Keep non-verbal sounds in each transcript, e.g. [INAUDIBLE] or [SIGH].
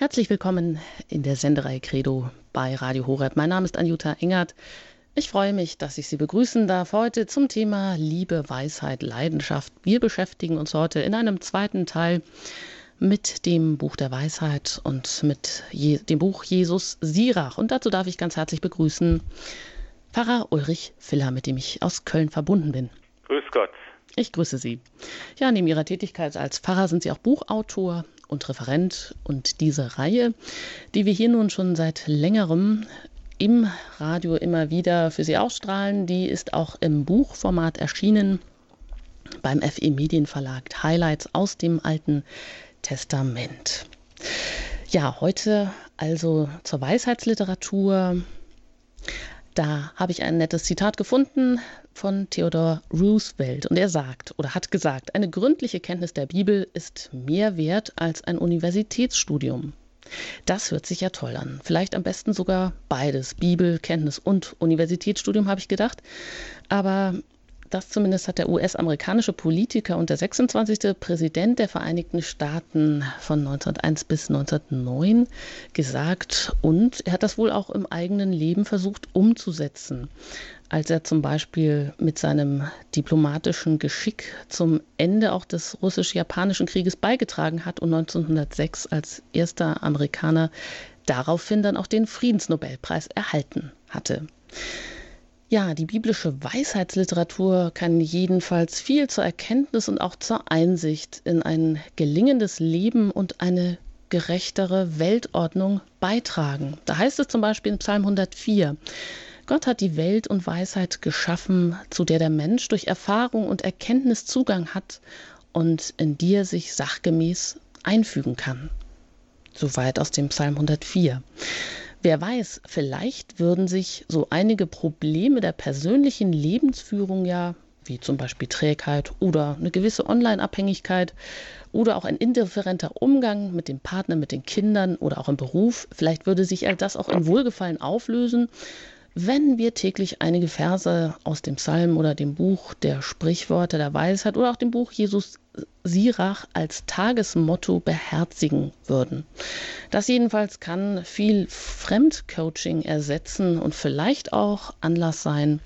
Herzlich willkommen in der Sendereihe Credo bei Radio Horeb. Mein Name ist Anjuta Engert. Ich freue mich, dass ich Sie begrüßen darf heute zum Thema Liebe, Weisheit, Leidenschaft. Wir beschäftigen uns heute in einem zweiten Teil mit dem Buch der Weisheit und mit Je dem Buch Jesus Sirach. Und dazu darf ich ganz herzlich begrüßen Pfarrer Ulrich Filler, mit dem ich aus Köln verbunden bin. Grüß Gott. Ich grüße Sie. Ja, neben Ihrer Tätigkeit als Pfarrer sind Sie auch Buchautor und Referent. Und diese Reihe, die wir hier nun schon seit längerem im Radio immer wieder für Sie ausstrahlen, die ist auch im Buchformat erschienen beim FE Medienverlag. Highlights aus dem Alten Testament. Ja, heute also zur Weisheitsliteratur. Da habe ich ein nettes Zitat gefunden von Theodore Roosevelt und er sagt oder hat gesagt, eine gründliche Kenntnis der Bibel ist mehr wert als ein Universitätsstudium. Das hört sich ja toll an. Vielleicht am besten sogar beides, Bibel, Kenntnis und Universitätsstudium, habe ich gedacht. Aber das zumindest hat der US-amerikanische Politiker und der 26. Präsident der Vereinigten Staaten von 1901 bis 1909 gesagt und er hat das wohl auch im eigenen Leben versucht umzusetzen, als er zum Beispiel mit seinem diplomatischen Geschick zum Ende auch des russisch-japanischen Krieges beigetragen hat und 1906 als erster Amerikaner daraufhin dann auch den Friedensnobelpreis erhalten hatte. Ja, die biblische Weisheitsliteratur kann jedenfalls viel zur Erkenntnis und auch zur Einsicht in ein gelingendes Leben und eine gerechtere Weltordnung beitragen. Da heißt es zum Beispiel in Psalm 104, Gott hat die Welt und Weisheit geschaffen, zu der der Mensch durch Erfahrung und Erkenntnis Zugang hat und in die er sich sachgemäß einfügen kann. Soweit aus dem Psalm 104. Wer weiß, vielleicht würden sich so einige Probleme der persönlichen Lebensführung ja, wie zum Beispiel Trägheit oder eine gewisse Online-Abhängigkeit oder auch ein indifferenter Umgang mit dem Partner, mit den Kindern oder auch im Beruf, vielleicht würde sich all das auch in Wohlgefallen auflösen, wenn wir täglich einige Verse aus dem Psalm oder dem Buch der Sprichworte der Weisheit oder auch dem Buch Jesus Sirach als Tagesmotto beherzigen würden. Das jedenfalls kann viel Fremdcoaching ersetzen und vielleicht auch Anlass sein,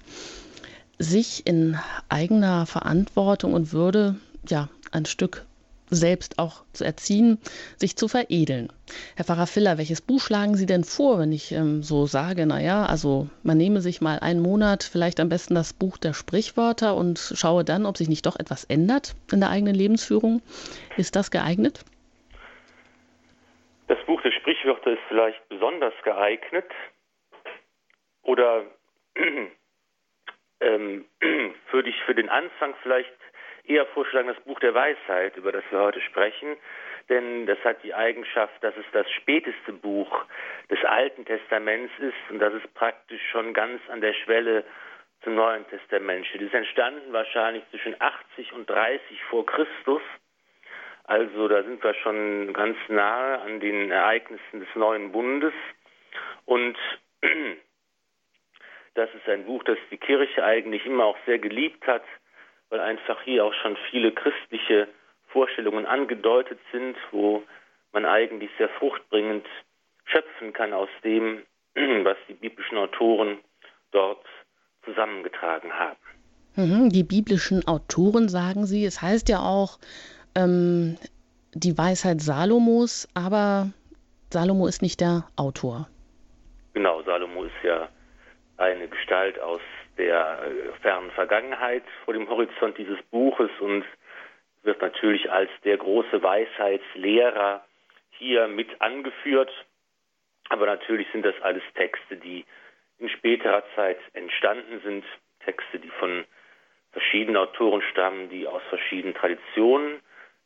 sich in eigener Verantwortung und Würde ja ein Stück selbst auch zu erziehen, sich zu veredeln. Herr Pfarrer Filler, welches Buch schlagen Sie denn vor, wenn ich ähm, so sage, naja, also man nehme sich mal einen Monat vielleicht am besten das Buch der Sprichwörter und schaue dann, ob sich nicht doch etwas ändert in der eigenen Lebensführung. Ist das geeignet? Das Buch der Sprichwörter ist vielleicht besonders geeignet oder [CLEARS THROAT] ähm, [CLEARS THROAT] würde ich für den Anfang vielleicht eher vorschlagen das Buch der Weisheit, über das wir heute sprechen, denn das hat die Eigenschaft, dass es das späteste Buch des Alten Testaments ist und dass es praktisch schon ganz an der Schwelle zum Neuen Testament steht. Es ist entstanden wahrscheinlich zwischen 80 und 30 vor Christus. Also da sind wir schon ganz nahe an den Ereignissen des neuen Bundes. Und [CLEARS THROAT] das ist ein Buch, das die Kirche eigentlich immer auch sehr geliebt hat weil einfach hier auch schon viele christliche Vorstellungen angedeutet sind, wo man eigentlich sehr fruchtbringend schöpfen kann aus dem, [CLEARS THROAT] was die biblischen Autoren dort zusammengetragen haben. Mhm, die biblischen Autoren sagen Sie, es heißt ja auch ähm, die Weisheit Salomos, aber Salomo ist nicht der Autor. Genau, Salomo ist ja eine Gestalt aus der äh, fernen Vergangenheit vor dem Horizont dieses Buches und wird natürlich als der große Weisheitslehrer hier mit angeführt. Aber natürlich sind das alles Texte, die in späterer Zeit entstanden sind, Texte, die von verschiedenen Autoren stammen, die aus verschiedenen Traditionen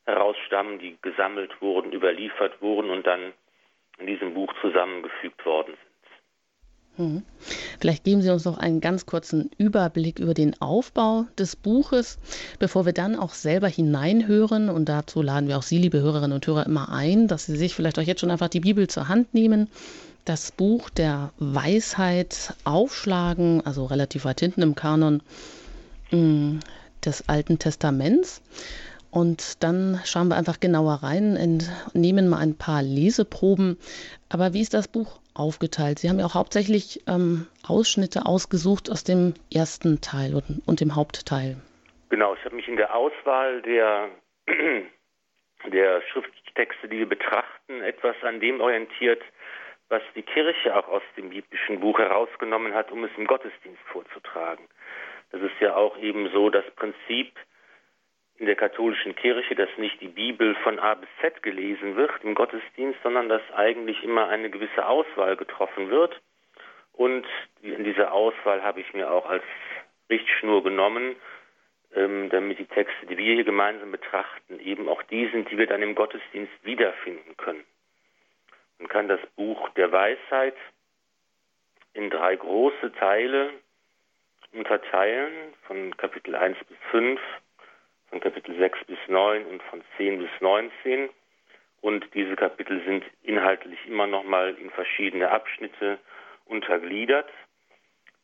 herausstammen, die gesammelt wurden, überliefert wurden und dann in diesem Buch zusammengefügt worden sind. Vielleicht geben Sie uns noch einen ganz kurzen Überblick über den Aufbau des Buches, bevor wir dann auch selber hineinhören. Und dazu laden wir auch Sie, liebe Hörerinnen und Hörer, immer ein, dass Sie sich vielleicht auch jetzt schon einfach die Bibel zur Hand nehmen, das Buch der Weisheit aufschlagen, also relativ weit hinten im Kanon mm, des Alten Testaments. Und dann schauen wir einfach genauer rein nehmen mal ein paar Leseproben. Aber wie ist das Buch aufgeteilt? Sie haben ja auch hauptsächlich ähm, Ausschnitte ausgesucht aus dem ersten Teil und, und dem Hauptteil. Genau, ich habe mich in der Auswahl der, [CLEARS THROAT] der Schrifttexte, die wir betrachten, etwas an dem orientiert, was die Kirche auch aus dem biblischen Buch herausgenommen hat, um es im Gottesdienst vorzutragen. Das ist ja auch eben so das Prinzip in der katholischen Kirche, dass nicht die Bibel von A bis Z gelesen wird im Gottesdienst, sondern dass eigentlich immer eine gewisse Auswahl getroffen wird. Und in dieser Auswahl habe ich mir auch als Richtschnur genommen, ähm, damit die Texte, die wir hier gemeinsam betrachten, eben auch die sind, die wir dann im Gottesdienst wiederfinden können. Man kann das Buch der Weisheit in drei große Teile unterteilen, von Kapitel 1 bis 5, von Kapitel 6 bis 9 und von 10 bis 19. Und diese Kapitel sind inhaltlich immer nochmal in verschiedene Abschnitte untergliedert.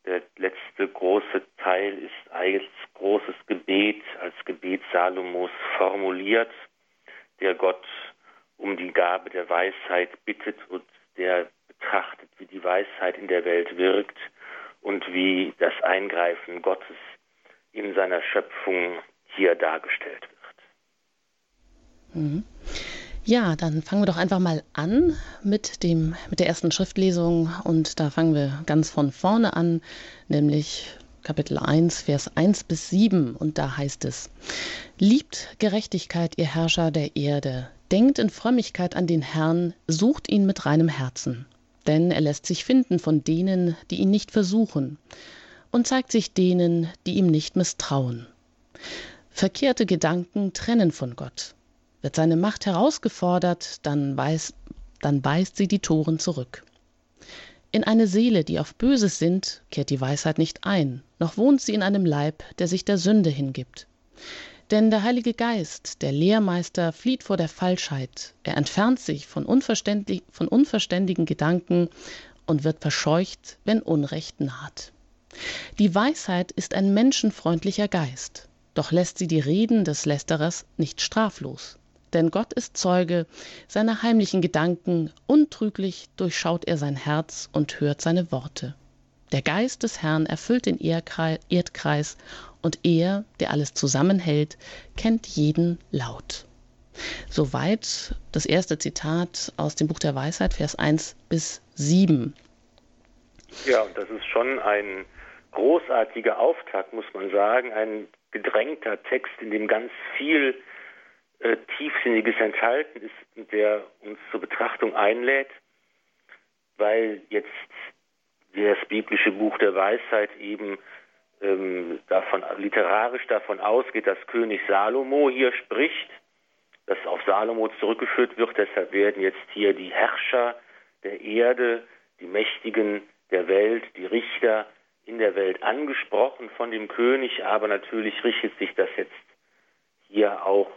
Der letzte große Teil ist als großes Gebet, als Gebet Salomos formuliert, der Gott um die Gabe der Weisheit bittet und der betrachtet, wie die Weisheit in der Welt wirkt und wie das Eingreifen Gottes in seiner Schöpfung hier dargestellt wird. Mhm. Ja, dann fangen wir doch einfach mal an mit, dem, mit der ersten Schriftlesung und da fangen wir ganz von vorne an, nämlich Kapitel 1, Vers 1 bis 7 und da heißt es, Liebt Gerechtigkeit, ihr Herrscher der Erde, denkt in Frömmigkeit an den Herrn, sucht ihn mit reinem Herzen, denn er lässt sich finden von denen, die ihn nicht versuchen, und zeigt sich denen, die ihm nicht misstrauen. Verkehrte Gedanken trennen von Gott. Wird seine Macht herausgefordert, dann, weiß, dann weist sie die Toren zurück. In eine Seele, die auf Böses sinnt, kehrt die Weisheit nicht ein, noch wohnt sie in einem Leib, der sich der Sünde hingibt. Denn der Heilige Geist, der Lehrmeister, flieht vor der Falschheit, er entfernt sich von, unverständlich, von unverständigen Gedanken und wird verscheucht, wenn Unrecht naht. Die Weisheit ist ein menschenfreundlicher Geist, doch lässt sie die Reden des Lästerers nicht straflos denn Gott ist Zeuge seiner heimlichen Gedanken, untrüglich durchschaut er sein Herz und hört seine Worte. Der Geist des Herrn erfüllt den Erdkreis, und er, der alles zusammenhält, kennt jeden Laut. Soweit das erste Zitat aus dem Buch der Weisheit, Vers 1 bis 7. Ja, und das ist schon ein großartiger Auftakt, muss man sagen, ein gedrängter Text, in dem ganz viel äh, Tiefsinniges enthalten ist, der uns zur Betrachtung einlädt, weil jetzt das biblische Buch der Weisheit eben ähm, davon literarisch davon ausgeht, dass König Salomo hier spricht, dass auf Salomo zurückgeführt wird. Deshalb werden jetzt hier die Herrscher der Erde, die Mächtigen der Welt, die Richter in der Welt angesprochen von dem König, aber natürlich richtet sich das jetzt hier auch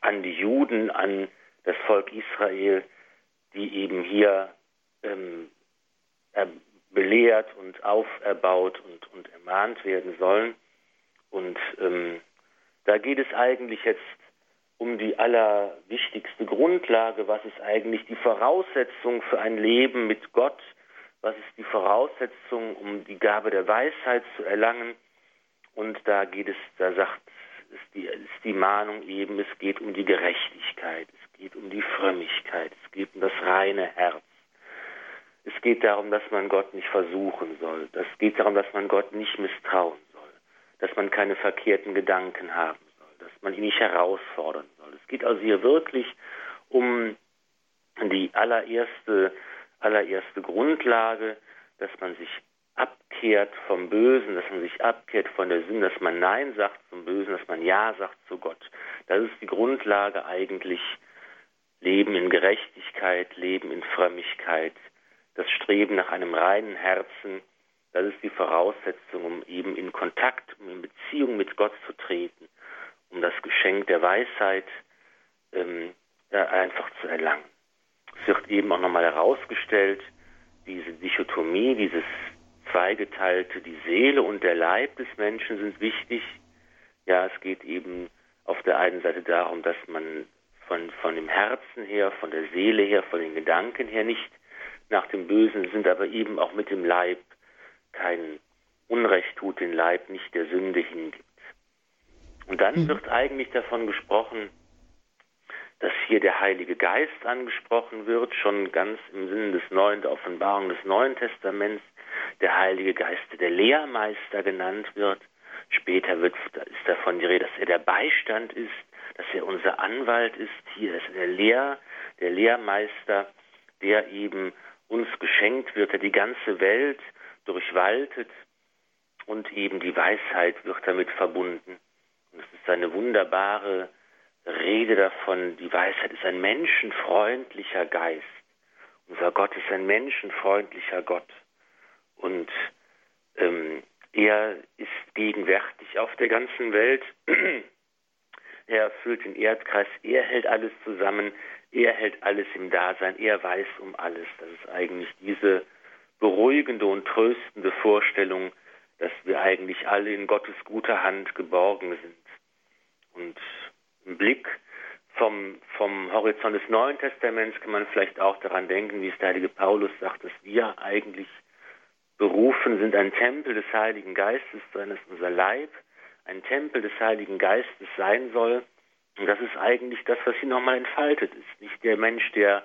an die Juden, an das Volk Israel, die eben hier ähm, belehrt und auferbaut und, und ermahnt werden sollen. Und ähm, da geht es eigentlich jetzt um die allerwichtigste Grundlage, was ist eigentlich die Voraussetzung für ein Leben mit Gott, was ist die Voraussetzung, um die Gabe der Weisheit zu erlangen. Und da geht es, da sagt ist die, ist die Mahnung eben, es geht um die Gerechtigkeit, es geht um die Frömmigkeit, es geht um das reine Herz. Es geht darum, dass man Gott nicht versuchen soll. Es geht darum, dass man Gott nicht misstrauen soll. Dass man keine verkehrten Gedanken haben soll. Dass man ihn nicht herausfordern soll. Es geht also hier wirklich um die allererste, allererste Grundlage, dass man sich abkehrt vom Bösen, dass man sich abkehrt von der Sünde, dass man Nein sagt zum Bösen, dass man Ja sagt zu Gott. Das ist die Grundlage eigentlich Leben in Gerechtigkeit, Leben in Frömmigkeit, das Streben nach einem reinen Herzen, das ist die Voraussetzung, um eben in Kontakt, um in Beziehung mit Gott zu treten, um das Geschenk der Weisheit ähm, einfach zu erlangen. Es wird eben auch nochmal herausgestellt, diese Dichotomie, dieses zweigeteilte, die Seele und der Leib des Menschen sind wichtig. Ja, es geht eben auf der einen Seite darum, dass man von, von dem Herzen her, von der Seele her, von den Gedanken her nicht nach dem Bösen sind, aber eben auch mit dem Leib kein Unrecht tut, den Leib nicht der Sünde hingibt. Und dann mhm. wird eigentlich davon gesprochen, dass hier der Heilige Geist angesprochen wird, schon ganz im Sinne des neuen, der Offenbarung des Neuen Testaments, der Heilige Geist, der Lehrmeister genannt wird. Später wird, ist davon die Rede, dass er der Beistand ist, dass er unser Anwalt ist. Hier ist der Lehr, der Lehrmeister, der eben uns geschenkt wird, der die ganze Welt durchwaltet und eben die Weisheit wird damit verbunden. Und es ist eine wunderbare Rede davon, die Weisheit ist ein menschenfreundlicher Geist. Unser Gott ist ein menschenfreundlicher Gott. Und ähm, er ist gegenwärtig auf der ganzen Welt. [CLEARS THROAT] er erfüllt den Erdkreis, er hält alles zusammen, er hält alles im Dasein, er weiß um alles. Das ist eigentlich diese beruhigende und tröstende Vorstellung, dass wir eigentlich alle in Gottes guter Hand geborgen sind. Und Blick vom, vom Horizont des Neuen Testaments kann man vielleicht auch daran denken, wie es der heilige Paulus sagt, dass wir eigentlich berufen sind, ein Tempel des Heiligen Geistes zu sein, dass unser Leib ein Tempel des Heiligen Geistes sein soll. Und das ist eigentlich das, was hier nochmal entfaltet ist. Nicht der Mensch, der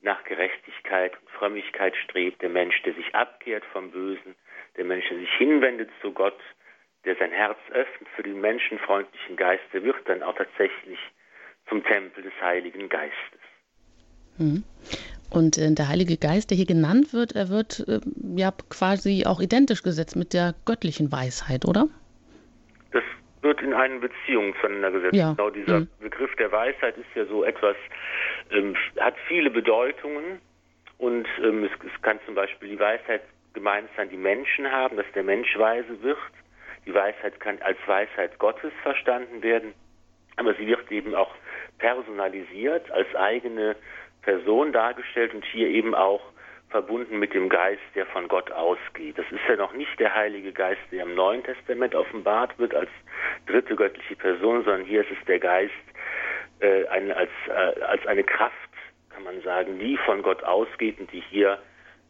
nach Gerechtigkeit und Frömmigkeit strebt, der Mensch, der sich abkehrt vom Bösen, der Mensch, der sich hinwendet zu Gott, der sein Herz öffnet für den menschenfreundlichen Geist, der wird dann auch tatsächlich zum Tempel des Heiligen Geistes. Mhm. Und äh, der Heilige Geist, der hier genannt wird, er wird äh, ja quasi auch identisch gesetzt mit der göttlichen Weisheit, oder? Das wird in eine Beziehung zueinander gesetzt. Ja. Genau dieser mhm. Begriff der Weisheit ist ja so etwas, ähm, hat viele Bedeutungen und ähm, es, es kann zum Beispiel die Weisheit gemeint sein, die Menschen haben, dass der Mensch weise wird. Die Weisheit kann als Weisheit Gottes verstanden werden, aber sie wird eben auch personalisiert, als eigene Person dargestellt und hier eben auch verbunden mit dem Geist, der von Gott ausgeht. Das ist ja noch nicht der Heilige Geist, der im Neuen Testament offenbart wird als dritte göttliche Person, sondern hier ist es der Geist äh, eine, als, äh, als eine Kraft, kann man sagen, die von Gott ausgeht und die hier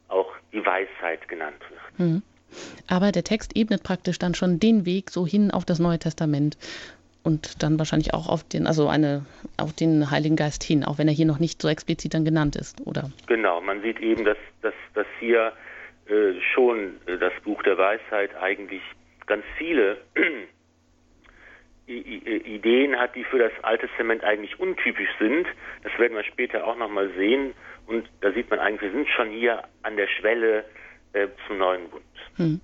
auch die Weisheit genannt wird. Mhm. Aber der Text ebnet praktisch dann schon den Weg so hin auf das Neue Testament und dann wahrscheinlich auch auf den, also eine, auf den Heiligen Geist hin, auch wenn er hier noch nicht so explizit dann genannt ist, oder? Genau, man sieht eben, dass, dass, dass hier äh, schon äh, das Buch der Weisheit eigentlich ganz viele [CLEARS THROAT] Ideen hat, die für das Alte Testament eigentlich untypisch sind. Das werden wir später auch nochmal sehen. Und da sieht man eigentlich, wir sind schon hier an der Schwelle äh, zum neuen Bund. Hm.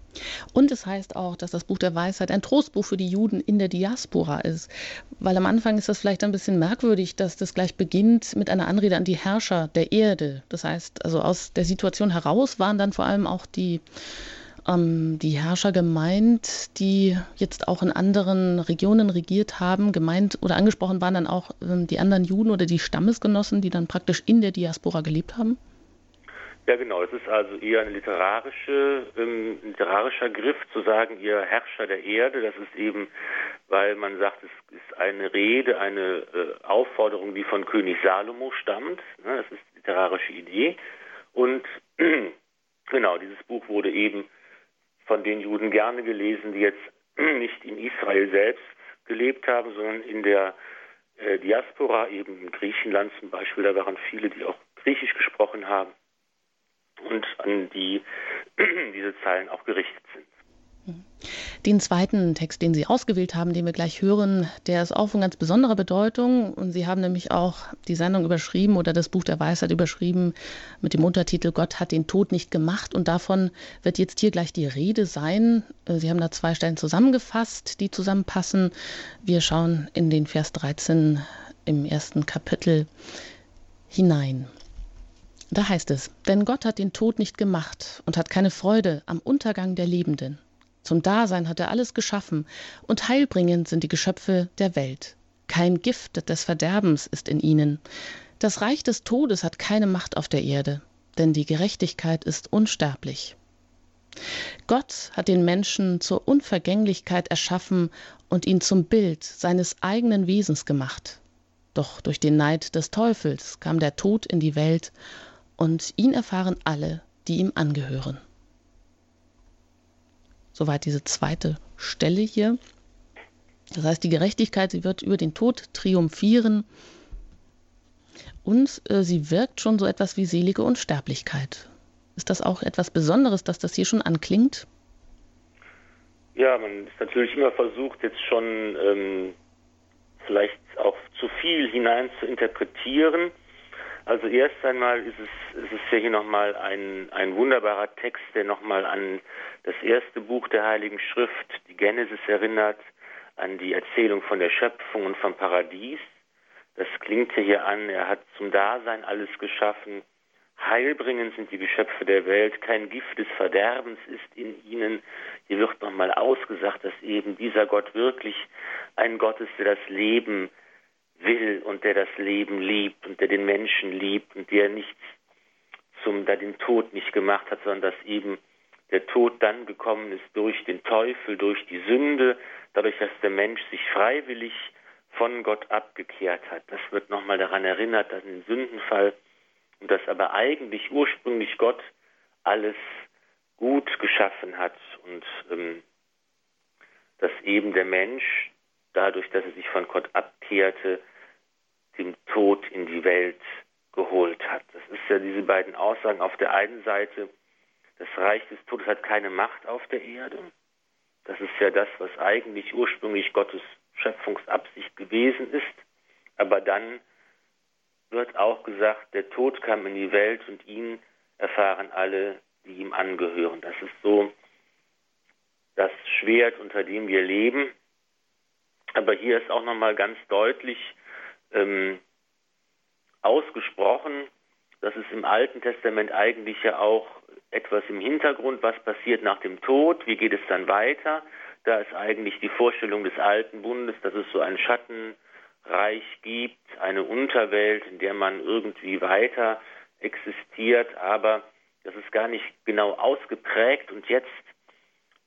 Und es heißt auch, dass das Buch der Weisheit ein Trostbuch für die Juden in der Diaspora ist. Weil am Anfang ist das vielleicht ein bisschen merkwürdig, dass das gleich beginnt mit einer Anrede an die Herrscher der Erde. Das heißt, also aus der Situation heraus waren dann vor allem auch die ähm, die Herrscher gemeint, die jetzt auch in anderen Regionen regiert haben. Gemeint oder angesprochen waren dann auch ähm, die anderen Juden oder die Stammesgenossen, die dann praktisch in der Diaspora gelebt haben? Ja, genau. Es ist also eher ein literarische, ähm, literarischer Griff zu sagen, ihr Herrscher der Erde. Das ist eben, weil man sagt, es ist eine Rede, eine äh, Aufforderung, die von König Salomo stammt. Ne? Das ist literarische Idee. Und [CLEARS THROAT] genau, dieses Buch wurde eben von den Juden gerne gelesen, die jetzt [CLEARS THROAT] nicht in Israel selbst gelebt haben, sondern in der äh, Diaspora, eben in Griechenland zum Beispiel. Da waren viele, die auch Griechisch gesprochen haben und an die [CLEARS THROAT] diese Zeilen auch gerichtet sind. Den zweiten Text, den Sie ausgewählt haben, den wir gleich hören, der ist auch von ganz besonderer Bedeutung. Und Sie haben nämlich auch die Sendung überschrieben oder das Buch der Weisheit überschrieben mit dem Untertitel Gott hat den Tod nicht gemacht. Und davon wird jetzt hier gleich die Rede sein. Äh, Sie haben da zwei Stellen zusammengefasst, die zusammenpassen. Wir schauen in den Vers 13 im ersten Kapitel hinein. Da heißt es, denn Gott hat den Tod nicht gemacht und hat keine Freude am Untergang der Lebenden. Zum Dasein hat er alles geschaffen, und heilbringend sind die Geschöpfe der Welt. Kein Gift des Verderbens ist in ihnen. Das Reich des Todes hat keine Macht auf der Erde, denn die Gerechtigkeit ist unsterblich. Gott hat den Menschen zur Unvergänglichkeit erschaffen und ihn zum Bild seines eigenen Wesens gemacht. Doch durch den Neid des Teufels kam der Tod in die Welt, und ihn erfahren alle, die ihm angehören. Soweit diese zweite Stelle hier. Das heißt, die Gerechtigkeit, sie wird über den Tod triumphieren und äh, sie wirkt schon so etwas wie selige Unsterblichkeit. Ist das auch etwas Besonderes, dass das hier schon anklingt? Ja, man ist natürlich immer versucht, jetzt schon ähm, vielleicht auch zu viel hinein zu interpretieren. Also erst einmal ist es, ist es ja hier nochmal ein, ein wunderbarer Text, der nochmal an das erste Buch der Heiligen Schrift, die Genesis erinnert, an die Erzählung von der Schöpfung und vom Paradies. Das klingt hier an, er hat zum Dasein alles geschaffen. Heilbringend sind die Geschöpfe der Welt, kein Gift des Verderbens ist in ihnen. Hier wird nochmal ausgesagt, dass eben dieser Gott wirklich ein Gott ist, der das Leben will und der das Leben liebt und der den Menschen liebt und der nichts zum, da den Tod nicht gemacht hat, sondern dass eben der Tod dann gekommen ist durch den Teufel, durch die Sünde, dadurch, dass der Mensch sich freiwillig von Gott abgekehrt hat. Das wird nochmal daran erinnert, dass den Sündenfall und dass aber eigentlich ursprünglich Gott alles gut geschaffen hat und ähm, dass eben der Mensch dadurch, dass er sich von Gott abkehrte, den Tod in die Welt geholt hat. Das ist ja diese beiden Aussagen. Auf der einen Seite, das Reich des Todes hat keine Macht auf der Erde. Das ist ja das, was eigentlich ursprünglich Gottes Schöpfungsabsicht gewesen ist. Aber dann wird auch gesagt, der Tod kam in die Welt und ihn erfahren alle, die ihm angehören. Das ist so das Schwert, unter dem wir leben. Aber hier ist auch nochmal ganz deutlich ähm, ausgesprochen, dass es im Alten Testament eigentlich ja auch etwas im Hintergrund, was passiert nach dem Tod, wie geht es dann weiter. Da ist eigentlich die Vorstellung des alten Bundes, dass es so ein Schattenreich gibt, eine Unterwelt, in der man irgendwie weiter existiert, aber das ist gar nicht genau ausgeprägt und jetzt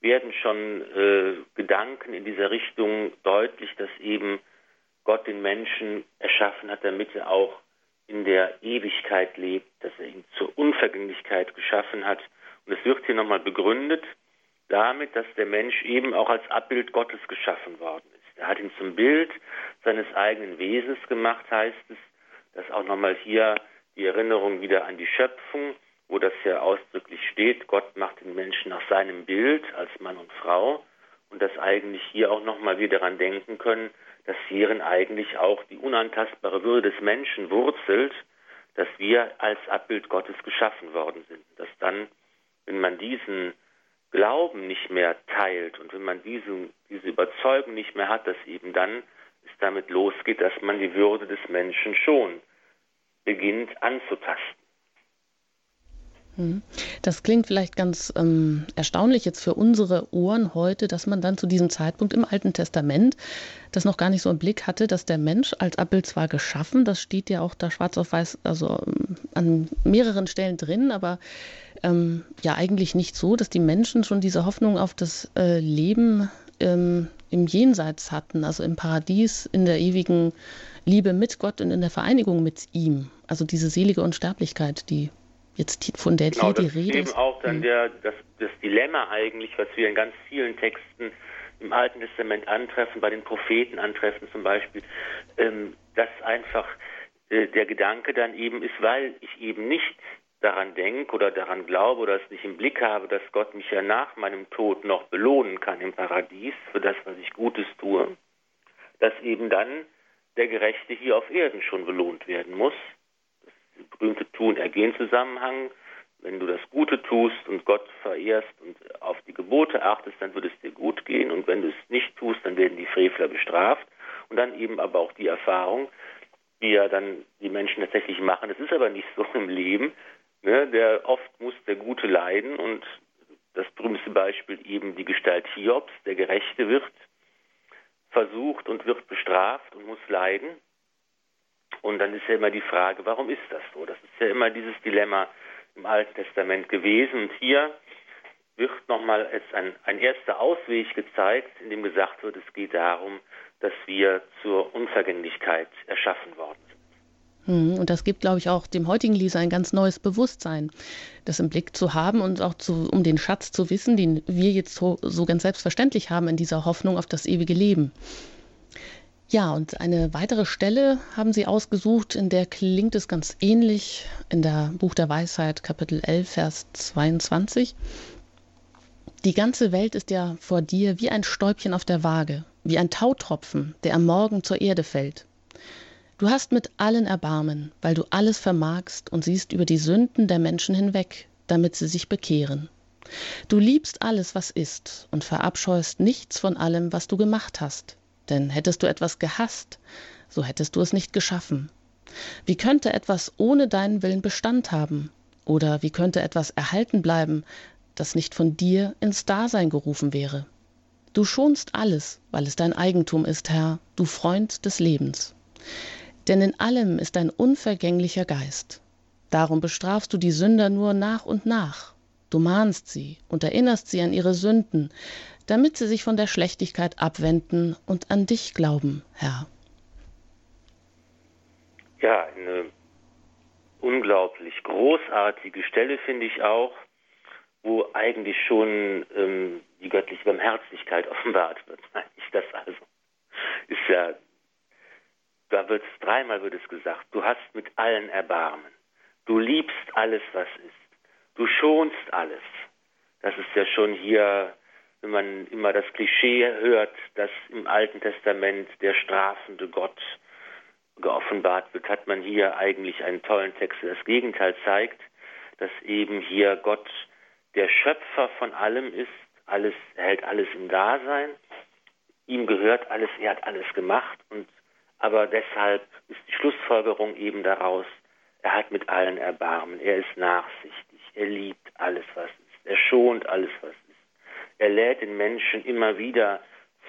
werden schon äh, Gedanken in dieser Richtung deutlich, dass eben Gott den Menschen erschaffen hat, damit er auch in der Ewigkeit lebt, dass er ihn zur Unvergänglichkeit geschaffen hat. Und es wird hier nochmal begründet damit, dass der Mensch eben auch als Abbild Gottes geschaffen worden ist. Er hat ihn zum Bild seines eigenen Wesens gemacht, heißt es. dass auch nochmal hier die Erinnerung wieder an die Schöpfung, wo das ja ausdrücklich steht, Gott macht den Menschen nach seinem Bild als Mann und Frau und dass eigentlich hier auch nochmal wir daran denken können, dass hierin eigentlich auch die unantastbare Würde des Menschen wurzelt, dass wir als Abbild Gottes geschaffen worden sind. Dass dann, wenn man diesen Glauben nicht mehr teilt und wenn man diese, diese Überzeugung nicht mehr hat, dass eben dann es damit losgeht, dass man die Würde des Menschen schon beginnt anzutasten. Mhm. Das klingt vielleicht ganz ähm, erstaunlich jetzt für unsere Ohren heute, dass man dann zu diesem Zeitpunkt im Alten Testament das noch gar nicht so im Blick hatte, dass der Mensch als Abbild zwar geschaffen, das steht ja auch da schwarz auf weiß, also ähm, an mehreren Stellen drin, aber ähm, ja eigentlich nicht so, dass die Menschen schon diese Hoffnung auf das äh, Leben ähm, im Jenseits hatten, also im Paradies, in der ewigen Liebe mit Gott und in der Vereinigung mit ihm. Also diese selige Unsterblichkeit, die jetzt von der genau, die Rede ist. eben auch dann hm. der, das, das Dilemma eigentlich, was wir in ganz vielen Texten im Alten Testament antreffen, bei den Propheten antreffen zum Beispiel, ähm, dass einfach äh, der Gedanke dann eben ist, weil ich eben nicht daran denke oder daran glaube oder es nicht im Blick habe, dass Gott mich ja nach meinem Tod noch belohnen kann im Paradies für das, was ich Gutes tue, dass eben dann der Gerechte hier auf Erden schon belohnt werden muss berühmte Tun-Ergehen-Zusammenhang. Wenn du das Gute tust und Gott verehrst und auf die Gebote achtest, dann wird es dir gut gehen. Und wenn du es nicht tust, dann werden die Frevler bestraft. Und dann eben aber auch die Erfahrung, die ja dann die Menschen tatsächlich machen. Es ist aber nicht so im Leben. Ne? Der, oft muss der Gute leiden und das berühmteste Beispiel eben die Gestalt Hiobs. Der Gerechte wird versucht und wird bestraft und muss leiden. Und dann ist ja immer die Frage, warum ist das so? Das ist ja immer dieses Dilemma im Alten Testament gewesen. Und hier wird nochmal ein, ein erster Ausweg gezeigt, in dem gesagt wird, es geht darum, dass wir zur Unvergänglichkeit erschaffen worden sind. Hm, und das gibt, glaube ich, auch dem heutigen Leser ein ganz neues Bewusstsein, das im Blick zu haben und auch zu, um den Schatz zu wissen, den wir jetzt so, so ganz selbstverständlich haben in dieser Hoffnung auf das ewige Leben. Ja, und eine weitere Stelle haben Sie ausgesucht, in der klingt es ganz ähnlich, in der Buch der Weisheit, Kapitel 11, Vers 22. Die ganze Welt ist ja vor dir wie ein Stäubchen auf der Waage, wie ein Tautropfen, der am Morgen zur Erde fällt. Du hast mit allen Erbarmen, weil du alles vermagst und siehst über die Sünden der Menschen hinweg, damit sie sich bekehren. Du liebst alles, was ist, und verabscheust nichts von allem, was du gemacht hast. Denn hättest du etwas gehasst, so hättest du es nicht geschaffen. Wie könnte etwas ohne deinen Willen Bestand haben? Oder wie könnte etwas erhalten bleiben, das nicht von dir ins Dasein gerufen wäre. Du schonst alles, weil es dein Eigentum ist, Herr, du Freund des Lebens. Denn in allem ist ein unvergänglicher Geist. Darum bestrafst du die Sünder nur nach und nach. Du mahnst sie und erinnerst sie an ihre Sünden, damit sie sich von der Schlechtigkeit abwenden und an dich glauben, Herr. Ja, eine unglaublich großartige Stelle finde ich auch, wo eigentlich schon ähm, die göttliche Barmherzigkeit [LAUGHS] offenbart wird. Ich das also ist ja, da wird es dreimal wird es gesagt. Du hast mit allen Erbarmen. Du liebst alles, was ist. Du schonst alles. Das ist ja schon hier, wenn man immer das Klischee hört, dass im Alten Testament der strafende Gott geoffenbart wird, hat man hier eigentlich einen tollen Text, der das Gegenteil zeigt, dass eben hier Gott der Schöpfer von allem ist, alles, er hält alles im Dasein, ihm gehört alles, er hat alles gemacht und aber deshalb ist die Schlussfolgerung eben daraus, er hat mit allen Erbarmen, er ist nachsichtig, er liebt alles, was ist, er schont alles, was ist. Er lädt den Menschen immer wieder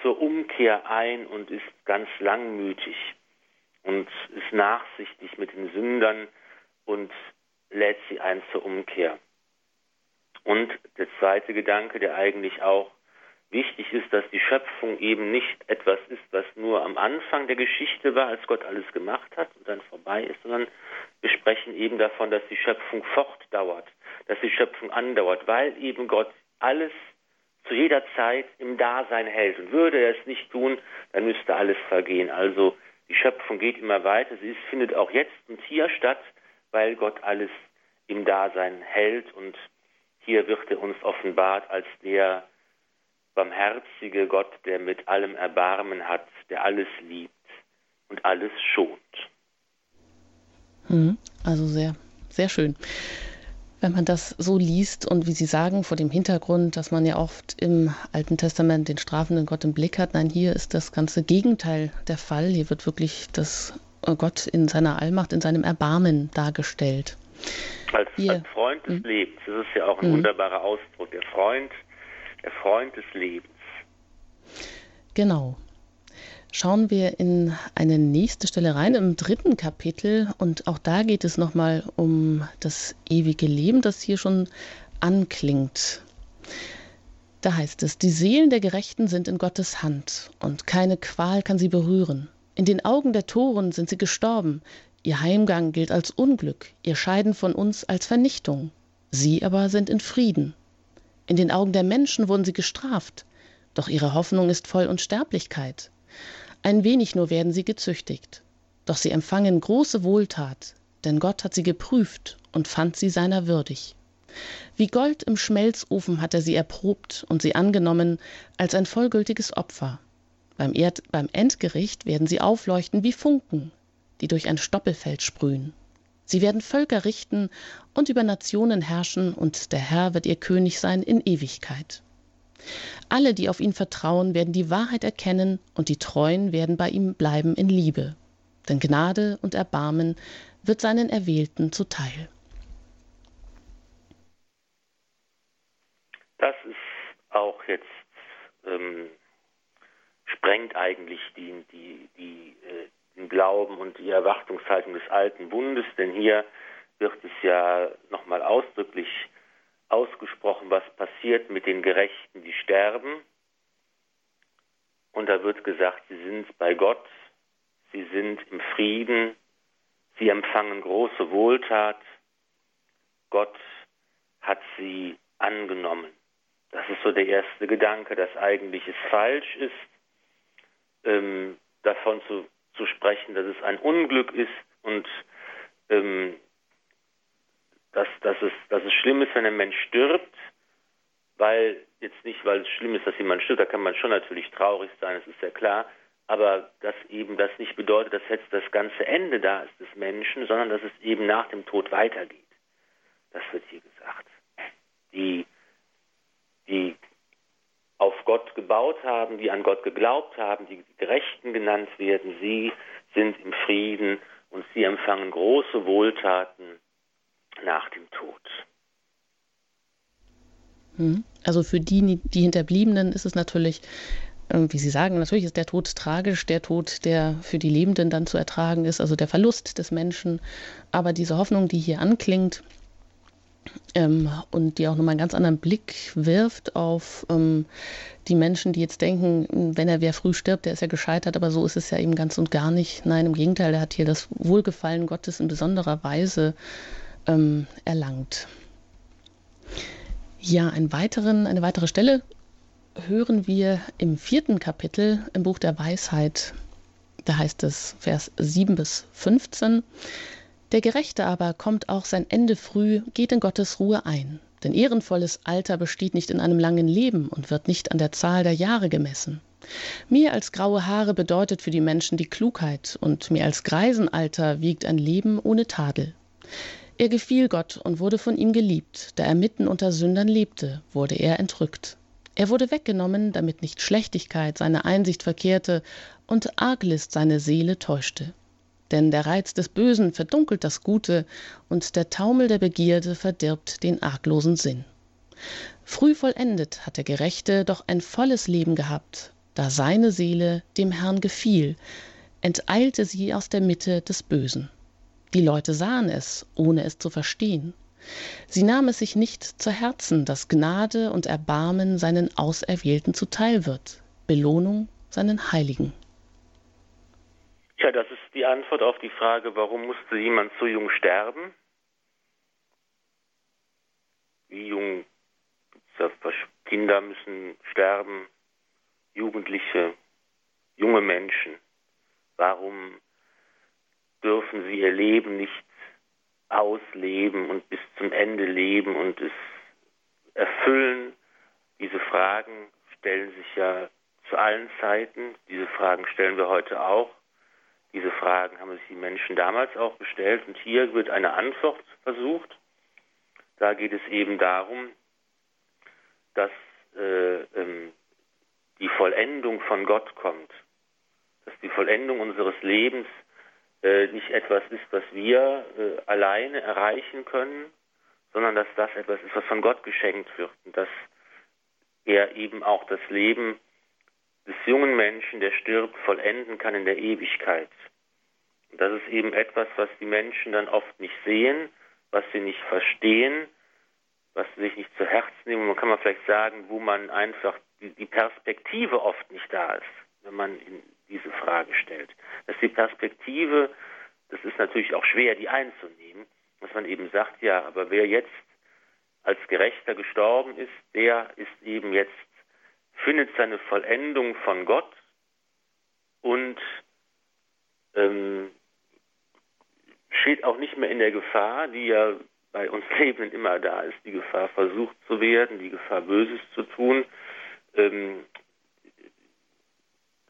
zur Umkehr ein und ist ganz langmütig und ist nachsichtig mit den Sündern und lädt sie ein zur Umkehr. Und der zweite Gedanke, der eigentlich auch wichtig ist, dass die Schöpfung eben nicht etwas ist, was nur am Anfang der Geschichte war, als Gott alles gemacht hat und dann vorbei ist, sondern wir sprechen eben davon, dass die Schöpfung fortdauert, dass die Schöpfung andauert, weil eben Gott alles zu jeder Zeit im Dasein hält. Und würde er es nicht tun, dann müsste alles vergehen. Also die Schöpfung geht immer weiter. Sie ist, findet auch jetzt und hier statt, weil Gott alles im Dasein hält und hier wird er uns offenbart als der barmherzige Gott, der mit allem Erbarmen hat, der alles liebt und alles schont. Hm, also sehr, sehr schön. Wenn man das so liest und wie Sie sagen, vor dem Hintergrund, dass man ja oft im Alten Testament den strafenden Gott im Blick hat, nein, hier ist das ganze Gegenteil der Fall. Hier wird wirklich das Gott in seiner Allmacht, in seinem Erbarmen dargestellt. Als, als Freund des mhm. Lebens. Das ist ja auch ein mhm. wunderbarer Ausdruck. Der Freund, der Freund des Lebens. Genau. Schauen wir in eine nächste Stelle rein, im dritten Kapitel. Und auch da geht es nochmal um das ewige Leben, das hier schon anklingt. Da heißt es, die Seelen der Gerechten sind in Gottes Hand und keine Qual kann sie berühren. In den Augen der Toren sind sie gestorben, Ihr Heimgang gilt als Unglück, ihr Scheiden von uns als Vernichtung. Sie aber sind in Frieden. In den Augen der Menschen wurden sie gestraft, doch ihre Hoffnung ist voll Unsterblichkeit. Ein wenig nur werden sie gezüchtigt. Doch sie empfangen große Wohltat, denn Gott hat sie geprüft und fand sie seiner würdig. Wie Gold im Schmelzofen hat er sie erprobt und sie angenommen als ein vollgültiges Opfer. Beim, Erd beim Endgericht werden sie aufleuchten wie Funken, die durch ein Stoppelfeld sprühen. Sie werden Völker richten und über Nationen herrschen, und der Herr wird ihr König sein in Ewigkeit. Alle, die auf ihn vertrauen, werden die Wahrheit erkennen, und die Treuen werden bei ihm bleiben in Liebe. Denn Gnade und Erbarmen wird seinen Erwählten zuteil. Das ist auch jetzt ähm, sprengt eigentlich die, die, die äh, den Glauben und die Erwartungshaltung des alten Bundes, denn hier wird es ja nochmal ausdrücklich ausgesprochen, was passiert mit den Gerechten, die sterben. Und da wird gesagt, sie sind bei Gott, sie sind im Frieden, sie empfangen große Wohltat, Gott hat sie angenommen. Das ist so der erste Gedanke, dass eigentlich es falsch ist, ähm, davon zu, zu sprechen, dass es ein Unglück ist und ähm, dass, dass, es, dass es schlimm ist, wenn ein Mensch stirbt, weil jetzt nicht, weil es schlimm ist, dass jemand stirbt, da kann man schon natürlich traurig sein, das ist ja klar, aber dass eben das nicht bedeutet, dass jetzt das ganze Ende da ist des Menschen, sondern dass es eben nach dem Tod weitergeht. Das wird hier gesagt. Die, die auf Gott gebaut haben, die an Gott geglaubt haben, die Gerechten genannt werden, sie sind im Frieden und sie empfangen große Wohltaten nach dem Tod. Hm. Also für die, die Hinterbliebenen ist es natürlich, ähm, wie Sie sagen, natürlich ist der Tod tragisch, der Tod, der für die Lebenden dann zu ertragen ist, also der Verlust des Menschen. Aber diese Hoffnung, die hier anklingt ähm, und die auch nochmal einen ganz anderen Blick wirft auf ähm, die Menschen, die jetzt denken, wenn er wer früh stirbt, der ist ja gescheitert, aber so ist es ja eben ganz und gar nicht. Nein, im Gegenteil, er hat hier das Wohlgefallen Gottes in besonderer Weise ähm, erlangt. Ja, einen weiteren, eine weitere Stelle hören wir im vierten Kapitel im Buch der Weisheit. Da heißt es Vers 7 bis 15. Der Gerechte aber kommt auch sein Ende früh, geht in Gottes Ruhe ein. Denn ehrenvolles Alter besteht nicht in einem langen Leben und wird nicht an der Zahl der Jahre gemessen. Mehr als graue Haare bedeutet für die Menschen die Klugheit, und mehr als Greisenalter wiegt ein Leben ohne Tadel. Er gefiel Gott und wurde von ihm geliebt. Da er mitten unter Sündern lebte, wurde er entrückt. Er wurde weggenommen, damit nicht Schlechtigkeit seine Einsicht verkehrte und Arglist seine Seele täuschte. Denn der Reiz des Bösen verdunkelt das Gute und der Taumel der Begierde verdirbt den arglosen Sinn. Früh vollendet hat der Gerechte doch ein volles Leben gehabt, da seine Seele dem Herrn gefiel, enteilte sie aus der Mitte des Bösen. Die Leute sahen es, ohne es zu verstehen. Sie nahm es sich nicht zu Herzen, dass Gnade und Erbarmen seinen Auserwählten zuteil wird, Belohnung seinen Heiligen. Ja, das ist die Antwort auf die Frage, warum musste jemand so jung sterben? Wie jung? Kinder müssen sterben, Jugendliche, junge Menschen. Warum dürfen sie ihr Leben nicht ausleben und bis zum Ende leben und es erfüllen. Diese Fragen stellen sich ja zu allen Zeiten. Diese Fragen stellen wir heute auch. Diese Fragen haben sich die Menschen damals auch gestellt und hier wird eine Antwort versucht. Da geht es eben darum, dass äh, ähm, die Vollendung von Gott kommt, dass die Vollendung unseres Lebens nicht etwas ist, was wir äh, alleine erreichen können, sondern dass das etwas ist, was von Gott geschenkt wird und dass er eben auch das Leben des jungen Menschen, der stirbt, vollenden kann in der Ewigkeit. Und das ist eben etwas, was die Menschen dann oft nicht sehen, was sie nicht verstehen, was sie sich nicht zu Herzen nehmen. Man kann man vielleicht sagen, wo man einfach die Perspektive oft nicht da ist, wenn man in diese Frage stellt. Dass die Perspektive, das ist natürlich auch schwer, die einzunehmen, dass man eben sagt, ja, aber wer jetzt als Gerechter gestorben ist, der ist eben jetzt, findet seine Vollendung von Gott und ähm, steht auch nicht mehr in der Gefahr, die ja bei uns [LAUGHS] Lebenden immer da ist, die Gefahr versucht zu werden, die Gefahr Böses zu tun. Ähm,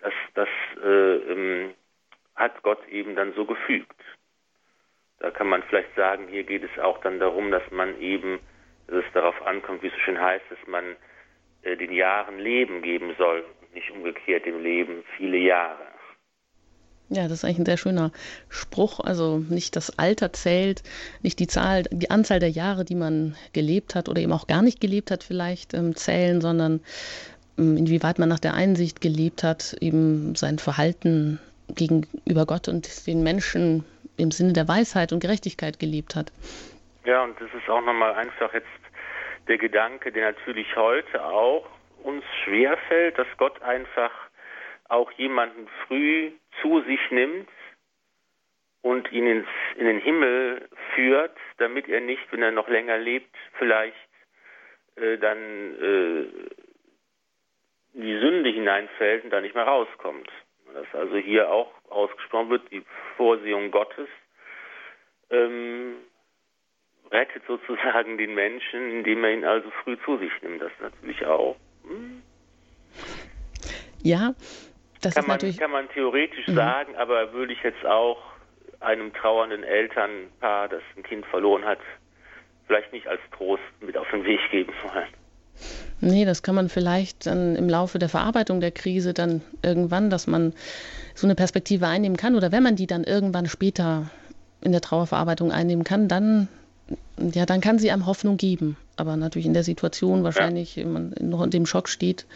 das, das äh, ähm, hat Gott eben dann so gefügt. Da kann man vielleicht sagen, hier geht es auch dann darum, dass man eben, dass es darauf ankommt, wie es so schön heißt, dass man äh, den Jahren Leben geben soll nicht umgekehrt dem Leben viele Jahre. Ja, das ist eigentlich ein sehr schöner Spruch. Also nicht das Alter zählt, nicht die Zahl, die Anzahl der Jahre, die man gelebt hat oder eben auch gar nicht gelebt hat, vielleicht ähm, zählen, sondern inwieweit man nach der Einsicht gelebt hat, eben sein Verhalten gegenüber Gott und den Menschen im Sinne der Weisheit und Gerechtigkeit gelebt hat. Ja, und das ist auch nochmal einfach jetzt der Gedanke, der natürlich heute auch uns schwerfällt, dass Gott einfach auch jemanden früh zu sich nimmt und ihn ins, in den Himmel führt, damit er nicht, wenn er noch länger lebt, vielleicht äh, dann äh, die Sünde hineinfällt und da nicht mehr rauskommt. Dass also hier auch ausgesprochen wird, die Vorsehung Gottes ähm, rettet sozusagen den Menschen, indem er ihn also früh zu sich nimmt. Das natürlich auch. Hm. Ja, das kann ist man, natürlich. Kann man theoretisch mhm. sagen, aber würde ich jetzt auch einem trauernden Elternpaar, das ein Kind verloren hat, vielleicht nicht als Trost mit auf den Weg geben wollen. Nee, das kann man vielleicht dann im Laufe der Verarbeitung der Krise dann irgendwann, dass man so eine Perspektive einnehmen kann oder wenn man die dann irgendwann später in der Trauerverarbeitung einnehmen kann, dann ja, dann kann sie einem Hoffnung geben. Aber natürlich in der Situation wahrscheinlich, ja. wenn man noch in dem Schock steht,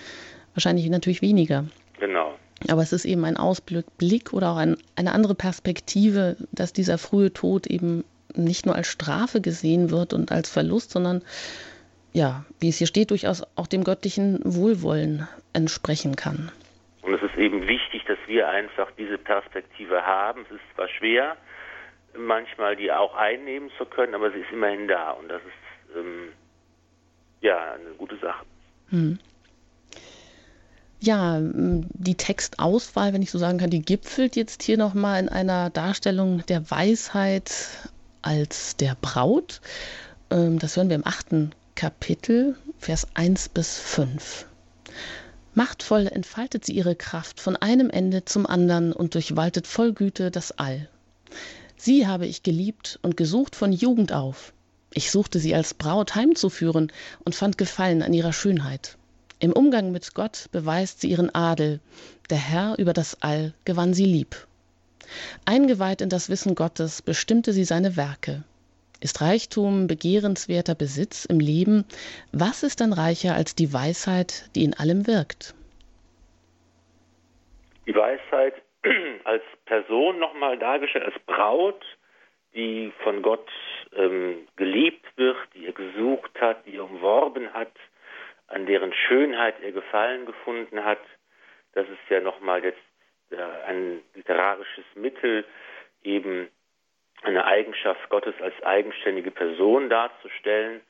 wahrscheinlich natürlich weniger. Genau. Aber es ist eben ein Ausblick oder auch ein, eine andere Perspektive, dass dieser frühe Tod eben nicht nur als Strafe gesehen wird und als Verlust, sondern ja, wie es hier steht, durchaus auch dem göttlichen Wohlwollen entsprechen kann. Und es ist eben wichtig, dass wir einfach diese Perspektive haben. Es ist zwar schwer, manchmal die auch einnehmen zu können, aber sie ist immerhin da und das ist ähm, ja eine gute Sache. Hm. Ja, die Textauswahl, wenn ich so sagen kann, die gipfelt jetzt hier nochmal in einer Darstellung der Weisheit als der Braut. Ähm, das hören wir im achten Kapitel, Vers 1 bis 5. Machtvoll entfaltet sie ihre Kraft von einem Ende zum anderen und durchwaltet voll Güte das All. Sie habe ich geliebt und gesucht von Jugend auf. Ich suchte sie als Braut heimzuführen und fand Gefallen an ihrer Schönheit. Im Umgang mit Gott beweist sie ihren Adel. Der Herr über das All gewann sie lieb. Eingeweiht in das Wissen Gottes bestimmte sie seine Werke. Ist Reichtum begehrenswerter Besitz im Leben? Was ist dann reicher als die Weisheit, die in allem wirkt? Die Weisheit [CLEARS THROAT] als Person nochmal dargestellt, als Braut, die von Gott ähm, geliebt wird, die er gesucht hat, die er umworben hat, an deren Schönheit er Gefallen gefunden hat. Das ist ja nochmal jetzt ein literarisches Mittel, eben eine Eigenschaft Gottes als eigenständige Person darzustellen.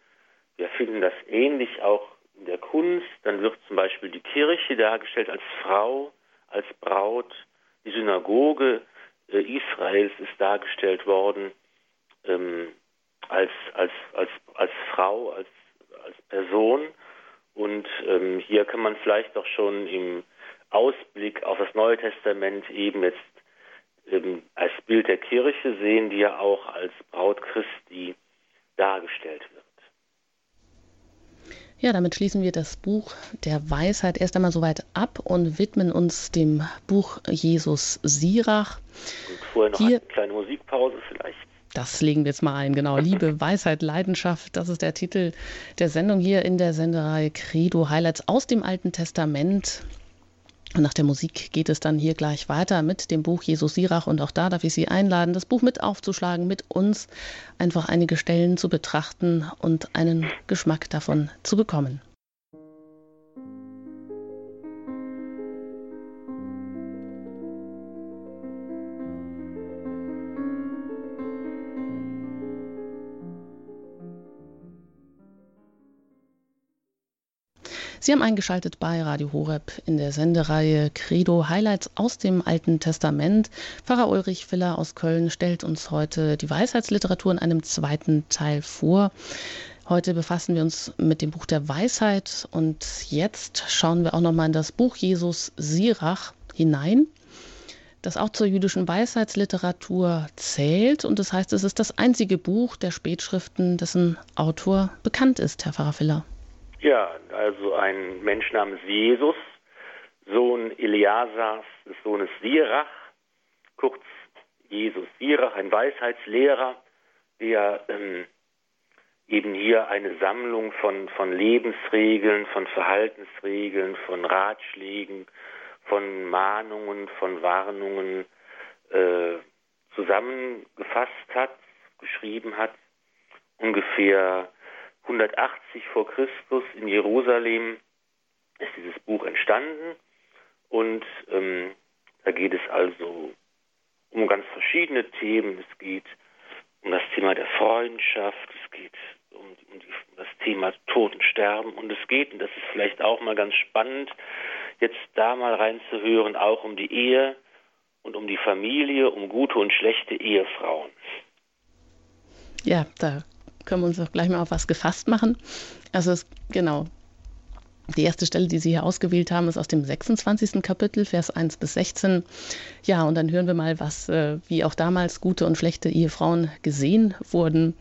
Wir finden das ähnlich auch in der Kunst. Dann wird zum Beispiel die Kirche dargestellt als Frau, als Braut, die Synagoge äh, Israels ist dargestellt worden ähm, als, als, als, als Frau, als, als Person. Und ähm, hier kann man vielleicht auch schon im Ausblick auf das Neue Testament eben jetzt ähm, als Bild der Kirche sehen, die ja auch als Braut Christi dargestellt wird. Ja, damit schließen wir das Buch der Weisheit erst einmal soweit ab und widmen uns dem Buch Jesus Sirach. Und vorher noch Hier, eine kleine Musikpause vielleicht. Das legen wir jetzt mal ein, genau. Liebe, [LAUGHS] Weisheit, Leidenschaft, das ist der Titel der Sendung hier in der Senderei Credo Highlights aus dem Alten Testament. Nach der Musik geht es dann hier gleich weiter mit dem Buch Jesus Sirach. Und auch da darf ich Sie einladen, das Buch mit aufzuschlagen, mit uns einfach einige Stellen zu betrachten und einen Geschmack davon zu bekommen. Sie haben eingeschaltet bei Radio Horeb in der Sendereihe Credo Highlights aus dem Alten Testament. Pfarrer Ulrich Filler aus Köln stellt uns heute die Weisheitsliteratur in einem zweiten Teil vor. Heute befassen wir uns mit dem Buch der Weisheit und jetzt schauen wir auch noch mal in das Buch Jesus Sirach hinein, das auch zur jüdischen Weisheitsliteratur zählt und das heißt, es ist das einzige Buch der Spätschriften, dessen Autor bekannt ist, Herr Pfarrer Filler. Ja, also ein Mensch namens Jesus, Sohn Eliasas, des Sohnes Sirach, kurz Jesus Sirach, ein Weisheitslehrer, der ähm, eben hier eine Sammlung von, von Lebensregeln, von Verhaltensregeln, von Ratschlägen, von Mahnungen, von Warnungen äh, zusammengefasst hat, geschrieben hat, ungefähr 180 vor Christus in Jerusalem ist dieses Buch entstanden und ähm, da geht es also um ganz verschiedene Themen. Es geht um das Thema der Freundschaft, es geht um, um, die, um das Thema Tod und Sterben und es geht, und das ist vielleicht auch mal ganz spannend, jetzt da mal reinzuhören, auch um die Ehe und um die Familie, um gute und schlechte Ehefrauen. Ja, da können wir uns auch gleich mal auf was gefasst machen. Also es, genau, die erste Stelle, die Sie hier ausgewählt haben, ist aus dem 26. Kapitel, Vers 1 bis 16. Ja, und dann hören wir mal, was, äh, wie auch damals gute und schlechte Ehefrauen gesehen wurden.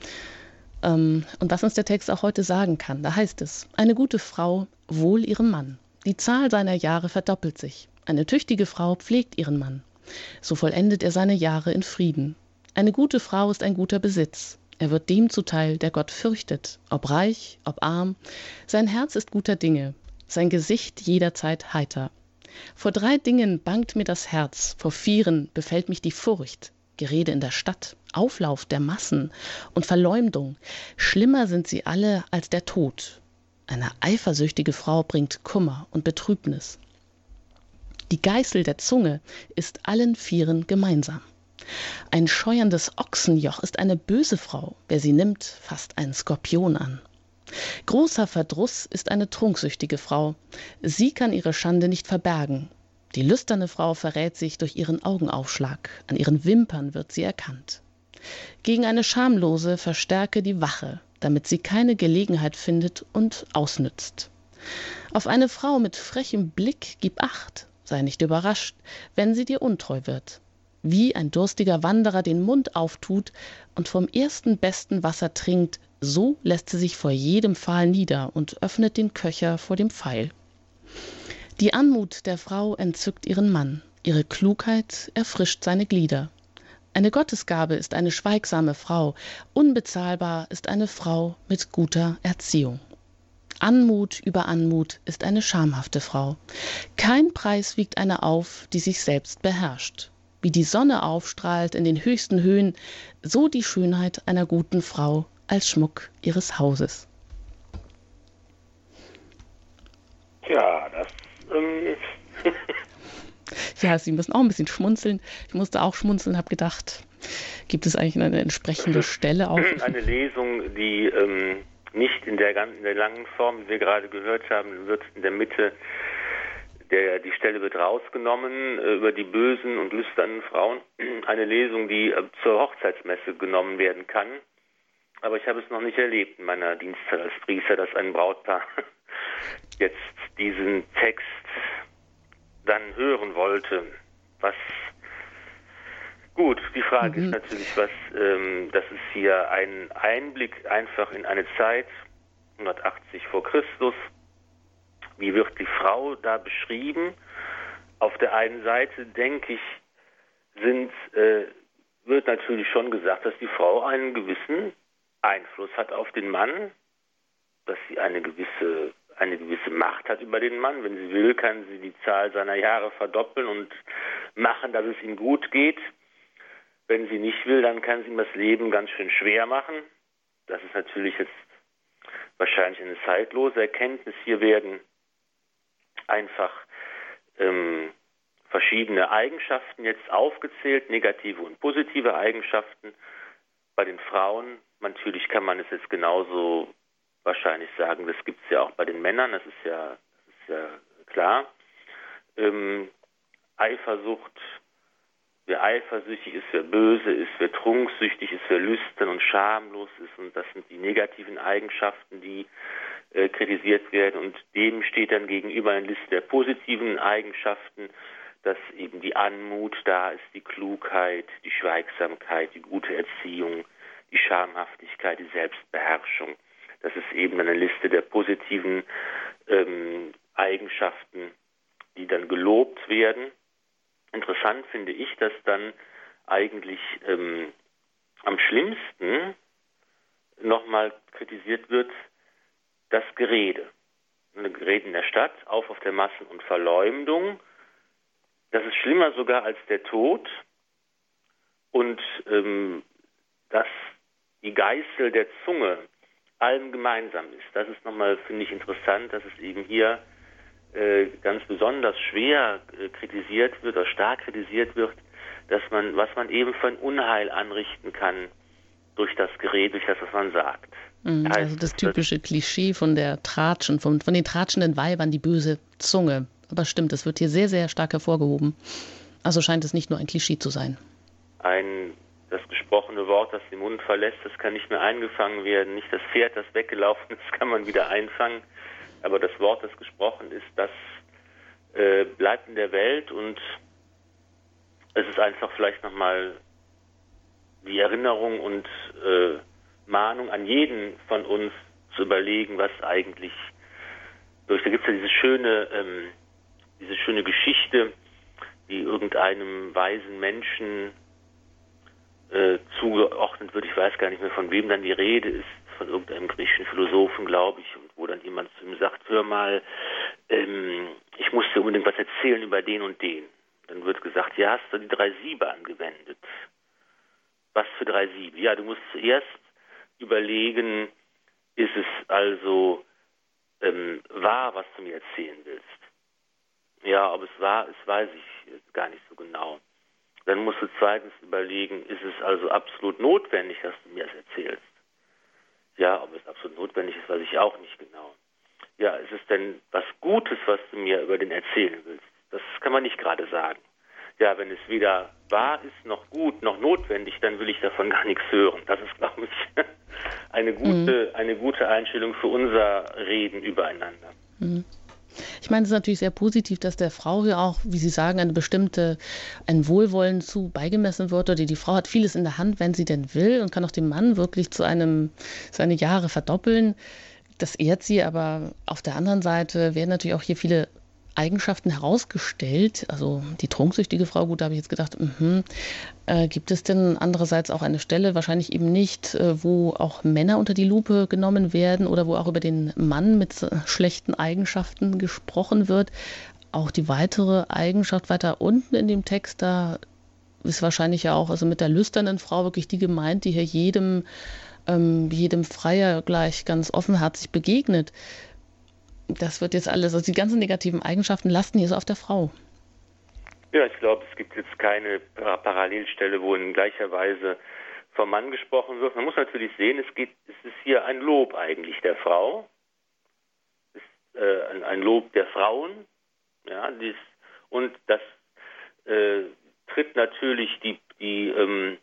Ähm, und was uns der Text auch heute sagen kann. Da heißt es, eine gute Frau wohl ihrem Mann. Die Zahl seiner Jahre verdoppelt sich. Eine tüchtige Frau pflegt ihren Mann. So vollendet er seine Jahre in Frieden. Eine gute Frau ist ein guter Besitz. Er wird dem zuteil, der Gott fürchtet, ob reich, ob arm. Sein Herz ist guter Dinge, sein Gesicht jederzeit heiter. Vor drei Dingen bangt mir das Herz, vor vieren befällt mich die Furcht. Gerede in der Stadt, Auflauf der Massen und Verleumdung. Schlimmer sind sie alle als der Tod. Eine eifersüchtige Frau bringt Kummer und Betrübnis. Die Geißel der Zunge ist allen Vieren gemeinsam. Ein scheuerndes Ochsenjoch ist eine böse Frau, wer sie nimmt, fasst einen Skorpion an. Großer Verdruß ist eine trunksüchtige Frau, sie kann ihre Schande nicht verbergen. Die lüsterne Frau verrät sich durch ihren Augenaufschlag, an ihren Wimpern wird sie erkannt. Gegen eine Schamlose verstärke die Wache, damit sie keine Gelegenheit findet und ausnützt. Auf eine Frau mit frechem Blick gib acht, sei nicht überrascht, wenn sie dir untreu wird wie ein durstiger Wanderer den Mund auftut und vom ersten besten Wasser trinkt, so lässt sie sich vor jedem Pfahl nieder und öffnet den Köcher vor dem Pfeil. Die Anmut der Frau entzückt ihren Mann, ihre Klugheit erfrischt seine Glieder. Eine Gottesgabe ist eine schweigsame Frau, unbezahlbar ist eine Frau mit guter Erziehung. Anmut über Anmut ist eine schamhafte Frau. Kein Preis wiegt eine auf, die sich selbst beherrscht wie die Sonne aufstrahlt in den höchsten Höhen, so die Schönheit einer guten Frau als Schmuck ihres Hauses. Ja, das. Ähm [LAUGHS] ja, Sie müssen auch ein bisschen schmunzeln. Ich musste auch schmunzeln, habe gedacht, gibt es eigentlich eine entsprechende [LAUGHS] Stelle auch? Eine Lesung, die ähm, nicht in der, in der langen Form, wie wir gerade gehört haben, wird in der Mitte der, die Stelle wird rausgenommen äh, über die bösen und lüsternen Frauen. [CLEARS THROAT] Eine Lesung, die äh, zur Hochzeitsmesse genommen werden kann. Aber ich habe es noch nicht erlebt in meiner Dienstzeit als Priester, dass ein Brautpaar [LAUGHS] jetzt diesen Text dann hören wollte. Was gut, die Frage mhm. ist natürlich, was, ähm, das ist hier ein Einblick einfach in eine Zeit, 180 vor Christus, wie wird die Frau da beschrieben? Auf der einen Seite, denke ich, sind, äh, wird natürlich schon gesagt, dass die Frau einen gewissen Einfluss hat auf den Mann, dass sie eine gewisse, eine gewisse Macht hat über den Mann. Wenn sie will, kann sie die Zahl seiner Jahre verdoppeln und machen, dass es ihm gut geht. Wenn sie nicht will, dann kann sie ihm das Leben ganz schön schwer machen. Das ist natürlich jetzt wahrscheinlich eine zeitlose Erkenntnis. Hier werden einfach ähm, verschiedene Eigenschaften jetzt aufgezählt, negative und positive Eigenschaften. Bei den Frauen, natürlich kann man es jetzt genauso wahrscheinlich sagen, das gibt es ja auch bei den Männern, das ist ja, das ist ja klar. Ähm, Eifersucht, wer eifersüchtig ist, wer böse ist, wer trunksüchtig ist, wer lüstern und schamlos ist. Und das sind die negativen Eigenschaften, die äh, kritisiert werden. Und dem steht dann gegenüber eine Liste der positiven Eigenschaften, dass eben die Anmut da ist, die Klugheit, die Schweigsamkeit, die gute Erziehung, die Schamhaftigkeit, die Selbstbeherrschung. Das ist eben eine Liste der positiven ähm, Eigenschaften, die dann gelobt werden. Interessant finde ich, dass dann eigentlich ähm, am schlimmsten nochmal kritisiert wird, das Gerede. Gerede in der Stadt, auf auf der Massen- und Verleumdung. Das ist schlimmer sogar als der Tod. Und ähm, dass die Geißel der Zunge allem gemeinsam ist. Das ist nochmal, finde ich, interessant, dass es eben hier ganz besonders schwer äh, kritisiert wird oder stark kritisiert wird, dass man, was man eben für ein Unheil anrichten kann durch das Gerät, durch das, was man sagt. Mhm, heißt, also das typische das, Klischee von der Tratschen, von, von den tratschenden Weibern, die böse Zunge. Aber stimmt, das wird hier sehr, sehr stark hervorgehoben. Also scheint es nicht nur ein Klischee zu sein. Ein das gesprochene Wort, das den Mund verlässt, das kann nicht mehr eingefangen werden. Nicht das Pferd, das weggelaufen ist, kann man wieder einfangen. Aber das Wort, das gesprochen ist, das äh, bleibt in der Welt und es ist einfach vielleicht nochmal die Erinnerung und äh, Mahnung an jeden von uns zu überlegen, was eigentlich durch. Da gibt es ja diese schöne, ähm, diese schöne Geschichte, die irgendeinem weisen Menschen äh, zugeordnet wird. Ich weiß gar nicht mehr, von wem dann die Rede ist, von irgendeinem griechischen Philosophen, glaube ich, wo dann jemand zu ihm sagt, hör mal, ähm, ich muss dir unbedingt was erzählen über den und den. Dann wird gesagt, ja, hast du die drei Siebe angewendet. Was für drei Siebe? Ja, du musst zuerst überlegen, ist es also ähm, wahr, was du mir erzählen willst? Ja, ob es wahr ist, weiß ich gar nicht so genau. Dann musst du zweitens überlegen, ist es also absolut notwendig, dass du mir das erzählst? Ja, ob es absolut notwendig ist, weiß ich auch nicht genau. Ja, ist es denn was Gutes, was du mir über den erzählen willst? Das kann man nicht gerade sagen. Ja, wenn es weder wahr ist, noch gut, noch notwendig, dann will ich davon gar nichts hören. Das ist, glaube ich, [LAUGHS] eine gute, mhm. eine gute Einstellung für unser Reden übereinander. Mhm. Ich meine, es ist natürlich sehr positiv, dass der Frau hier auch, wie Sie sagen, eine bestimmte, ein Wohlwollen zu beigemessen wird oder die Frau hat vieles in der Hand, wenn sie denn will und kann auch den Mann wirklich zu einem, seine Jahre verdoppeln. Das ehrt sie, aber auf der anderen Seite werden natürlich auch hier viele Eigenschaften herausgestellt. Also die trunksüchtige Frau, gut, da habe ich jetzt gedacht, mh, äh, gibt es denn andererseits auch eine Stelle, wahrscheinlich eben nicht, äh, wo auch Männer unter die Lupe genommen werden oder wo auch über den Mann mit schlechten Eigenschaften gesprochen wird. Auch die weitere Eigenschaft weiter unten in dem Text, da ist wahrscheinlich ja auch also mit der lüsternen Frau wirklich die gemeint, die hier jedem, ähm, jedem Freier gleich ganz offenherzig begegnet das wird jetzt alles, also die ganzen negativen Eigenschaften lasten hier so auf der Frau. Ja, ich glaube, es gibt jetzt keine Parallelstelle, wo in gleicher Weise vom Mann gesprochen wird. Man muss natürlich sehen, es, geht, es ist hier ein Lob eigentlich der Frau. Ist äh, ein Lob der Frauen. Ja, dies, und das äh, tritt natürlich die, die ähm,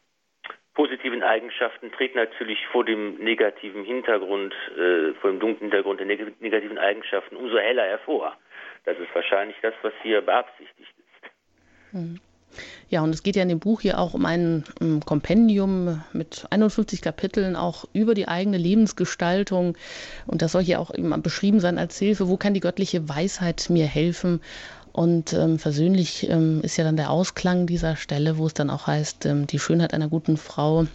positiven Eigenschaften treten natürlich vor dem negativen Hintergrund, äh, vor dem dunklen Hintergrund der neg negativen Eigenschaften umso heller hervor. Das ist wahrscheinlich das, was hier beabsichtigt ist. Hm. Ja, und es geht ja in dem Buch hier auch um ein um Kompendium mit 51 Kapiteln, auch über die eigene Lebensgestaltung. Und das soll hier auch eben beschrieben sein als Hilfe. Wo kann die göttliche Weisheit mir helfen? Und ähm, versöhnlich ähm, ist ja dann der Ausklang dieser Stelle, wo es dann auch heißt, ähm, die Schönheit einer guten Frau,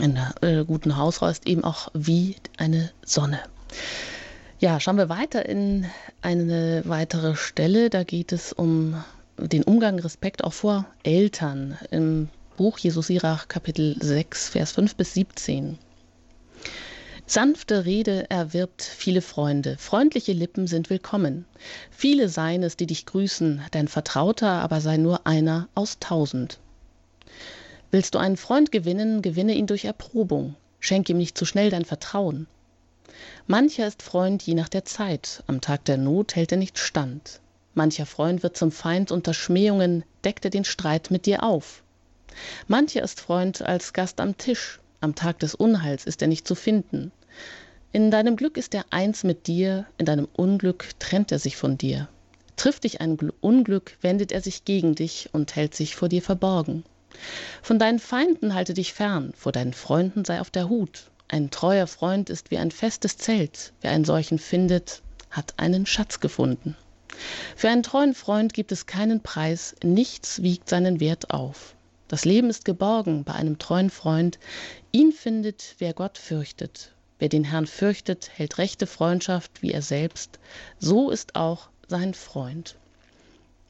einer äh, guten Hausfrau ist eben auch wie eine Sonne. Ja, schauen wir weiter in eine weitere Stelle. Da geht es um den Umgang, Respekt auch vor Eltern im Buch Jesus Sirach, Kapitel 6, Vers 5 bis 17. Sanfte Rede erwirbt viele Freunde, freundliche Lippen sind willkommen. Viele seien es, die dich grüßen, dein Vertrauter aber sei nur einer aus tausend. Willst du einen Freund gewinnen, gewinne ihn durch Erprobung. Schenk ihm nicht zu schnell dein Vertrauen. Mancher ist Freund je nach der Zeit, am Tag der Not hält er nicht stand. Mancher Freund wird zum Feind unter Schmähungen, deckt er den Streit mit dir auf. Mancher ist Freund als Gast am Tisch, am Tag des Unheils ist er nicht zu finden. In deinem Glück ist er eins mit dir, in deinem Unglück trennt er sich von dir. Trifft dich ein Unglück, wendet er sich gegen dich und hält sich vor dir verborgen. Von deinen Feinden halte dich fern, vor deinen Freunden sei auf der Hut. Ein treuer Freund ist wie ein festes Zelt. Wer einen solchen findet, hat einen Schatz gefunden. Für einen treuen Freund gibt es keinen Preis, nichts wiegt seinen Wert auf. Das Leben ist geborgen bei einem treuen Freund. Ihn findet, wer Gott fürchtet. Wer den Herrn fürchtet, hält rechte Freundschaft wie er selbst. So ist auch sein Freund.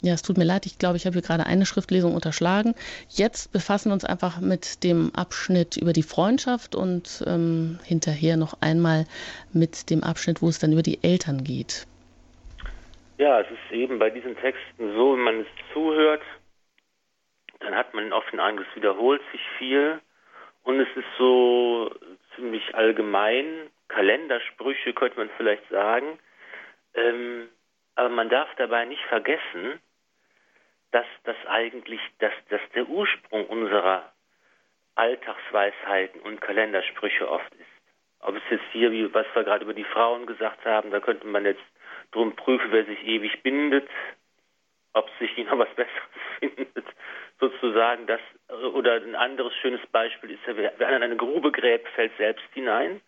Ja, es tut mir leid, ich glaube, ich habe hier gerade eine Schriftlesung unterschlagen. Jetzt befassen wir uns einfach mit dem Abschnitt über die Freundschaft und ähm, hinterher noch einmal mit dem Abschnitt, wo es dann über die Eltern geht. Ja, es ist eben bei diesen Texten so, wenn man es zuhört, dann hat man oft den Eindruck, es wiederholt sich viel und es ist so ziemlich allgemein, Kalendersprüche könnte man vielleicht sagen. Ähm, aber man darf dabei nicht vergessen, dass das eigentlich dass, dass der Ursprung unserer Alltagsweisheiten und Kalendersprüche oft ist. Ob es jetzt hier, wie was wir gerade über die Frauen gesagt haben, da könnte man jetzt drum prüfen, wer sich ewig bindet, ob sich noch was Besseres [LAUGHS] findet, sozusagen. Das, oder ein anderes schönes Beispiel ist, wer, wer an eine Grube gräbt, fällt selbst hinein.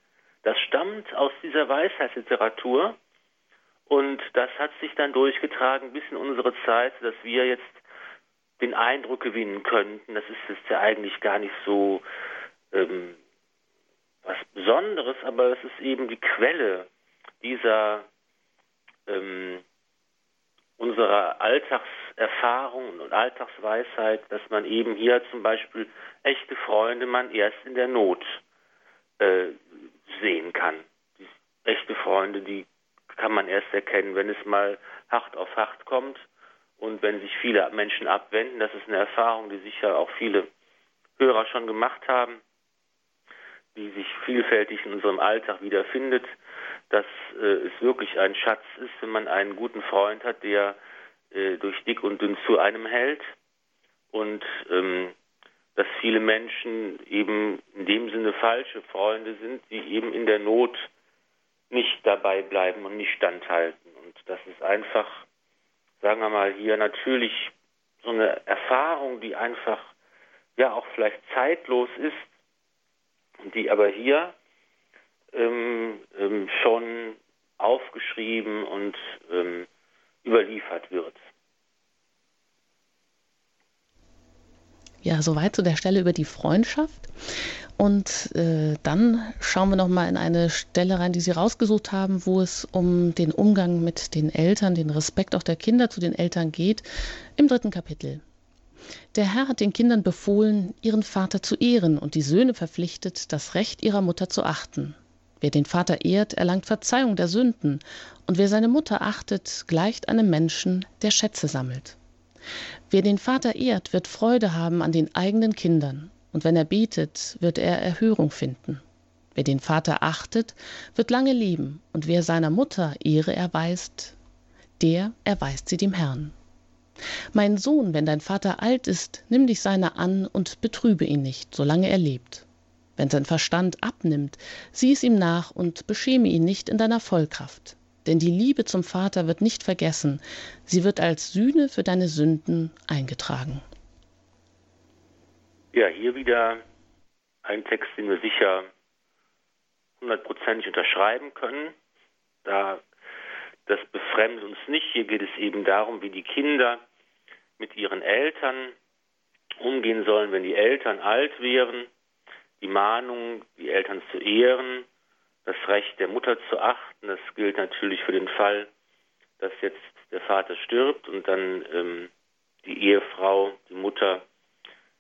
Das stammt aus dieser Weisheitsliteratur und das hat sich dann durchgetragen bis in unsere Zeit, dass wir jetzt den Eindruck gewinnen könnten, das ist jetzt ja eigentlich gar nicht so ähm, was Besonderes, aber es ist eben die Quelle dieser ähm, unserer Alltagserfahrung und Alltagsweisheit, dass man eben hier zum Beispiel echte Freunde man erst in der Not äh, sehen kann. Die echte Freunde, die kann man erst erkennen, wenn es mal hart auf hart kommt und wenn sich viele Menschen abwenden. Das ist eine Erfahrung, die sicher auch viele Hörer schon gemacht haben, die sich vielfältig in unserem Alltag wiederfindet, dass äh, es wirklich ein Schatz ist, wenn man einen guten Freund hat, der äh, durch dick und dünn zu einem hält und ähm, dass viele Menschen eben in dem Sinne falsche Freunde sind, die eben in der Not nicht dabei bleiben und nicht standhalten. Und das ist einfach, sagen wir mal, hier natürlich so eine Erfahrung, die einfach ja auch vielleicht zeitlos ist, die aber hier ähm, ähm, schon aufgeschrieben und ähm, überliefert wird. Ja, soweit zu der Stelle über die Freundschaft. Und äh, dann schauen wir noch mal in eine Stelle rein, die Sie rausgesucht haben, wo es um den Umgang mit den Eltern, den Respekt auch der Kinder zu den Eltern geht, im dritten Kapitel. Der Herr hat den Kindern befohlen, ihren Vater zu ehren und die Söhne verpflichtet, das Recht ihrer Mutter zu achten. Wer den Vater ehrt, erlangt Verzeihung der Sünden, und wer seine Mutter achtet, gleicht einem Menschen, der Schätze sammelt. Wer den Vater ehrt, wird Freude haben an den eigenen Kindern, und wenn er betet, wird er Erhörung finden. Wer den Vater achtet, wird lange leben, und wer seiner Mutter Ehre erweist, der erweist sie dem Herrn. Mein Sohn, wenn dein Vater alt ist, nimm dich seiner an und betrübe ihn nicht, solange er lebt. Wenn sein Verstand abnimmt, sieh es ihm nach und beschäme ihn nicht in deiner Vollkraft. Denn die Liebe zum Vater wird nicht vergessen, sie wird als Sühne für deine Sünden eingetragen. Ja, hier wieder ein Text, den wir sicher hundertprozentig unterschreiben können. Da das befremdet uns nicht. Hier geht es eben darum, wie die Kinder mit ihren Eltern umgehen sollen, wenn die Eltern alt wären. Die Mahnung, die Eltern zu ehren, das Recht der Mutter zu achten. Das gilt natürlich für den Fall, dass jetzt der Vater stirbt und dann ähm, die Ehefrau, die Mutter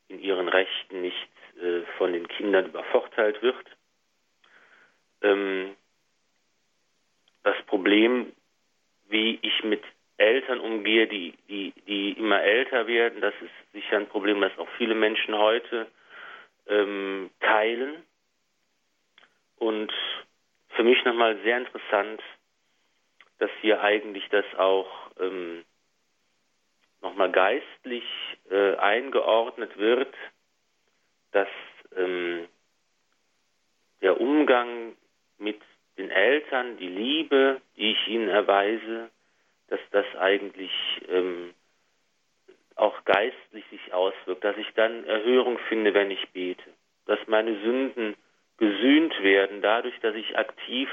in ihren Rechten nicht äh, von den Kindern übervorteilt wird. Ähm, das Problem, wie ich mit Eltern umgehe, die, die, die immer älter werden, das ist sicher ein Problem, das auch viele Menschen heute ähm, teilen. Und für mich nochmal sehr interessant, dass hier eigentlich das auch ähm, nochmal geistlich äh, eingeordnet wird, dass ähm, der Umgang mit den Eltern, die Liebe, die ich ihnen erweise, dass das eigentlich ähm, auch geistlich sich auswirkt, dass ich dann Erhörung finde, wenn ich bete, dass meine Sünden gesühnt werden, dadurch, dass ich aktiv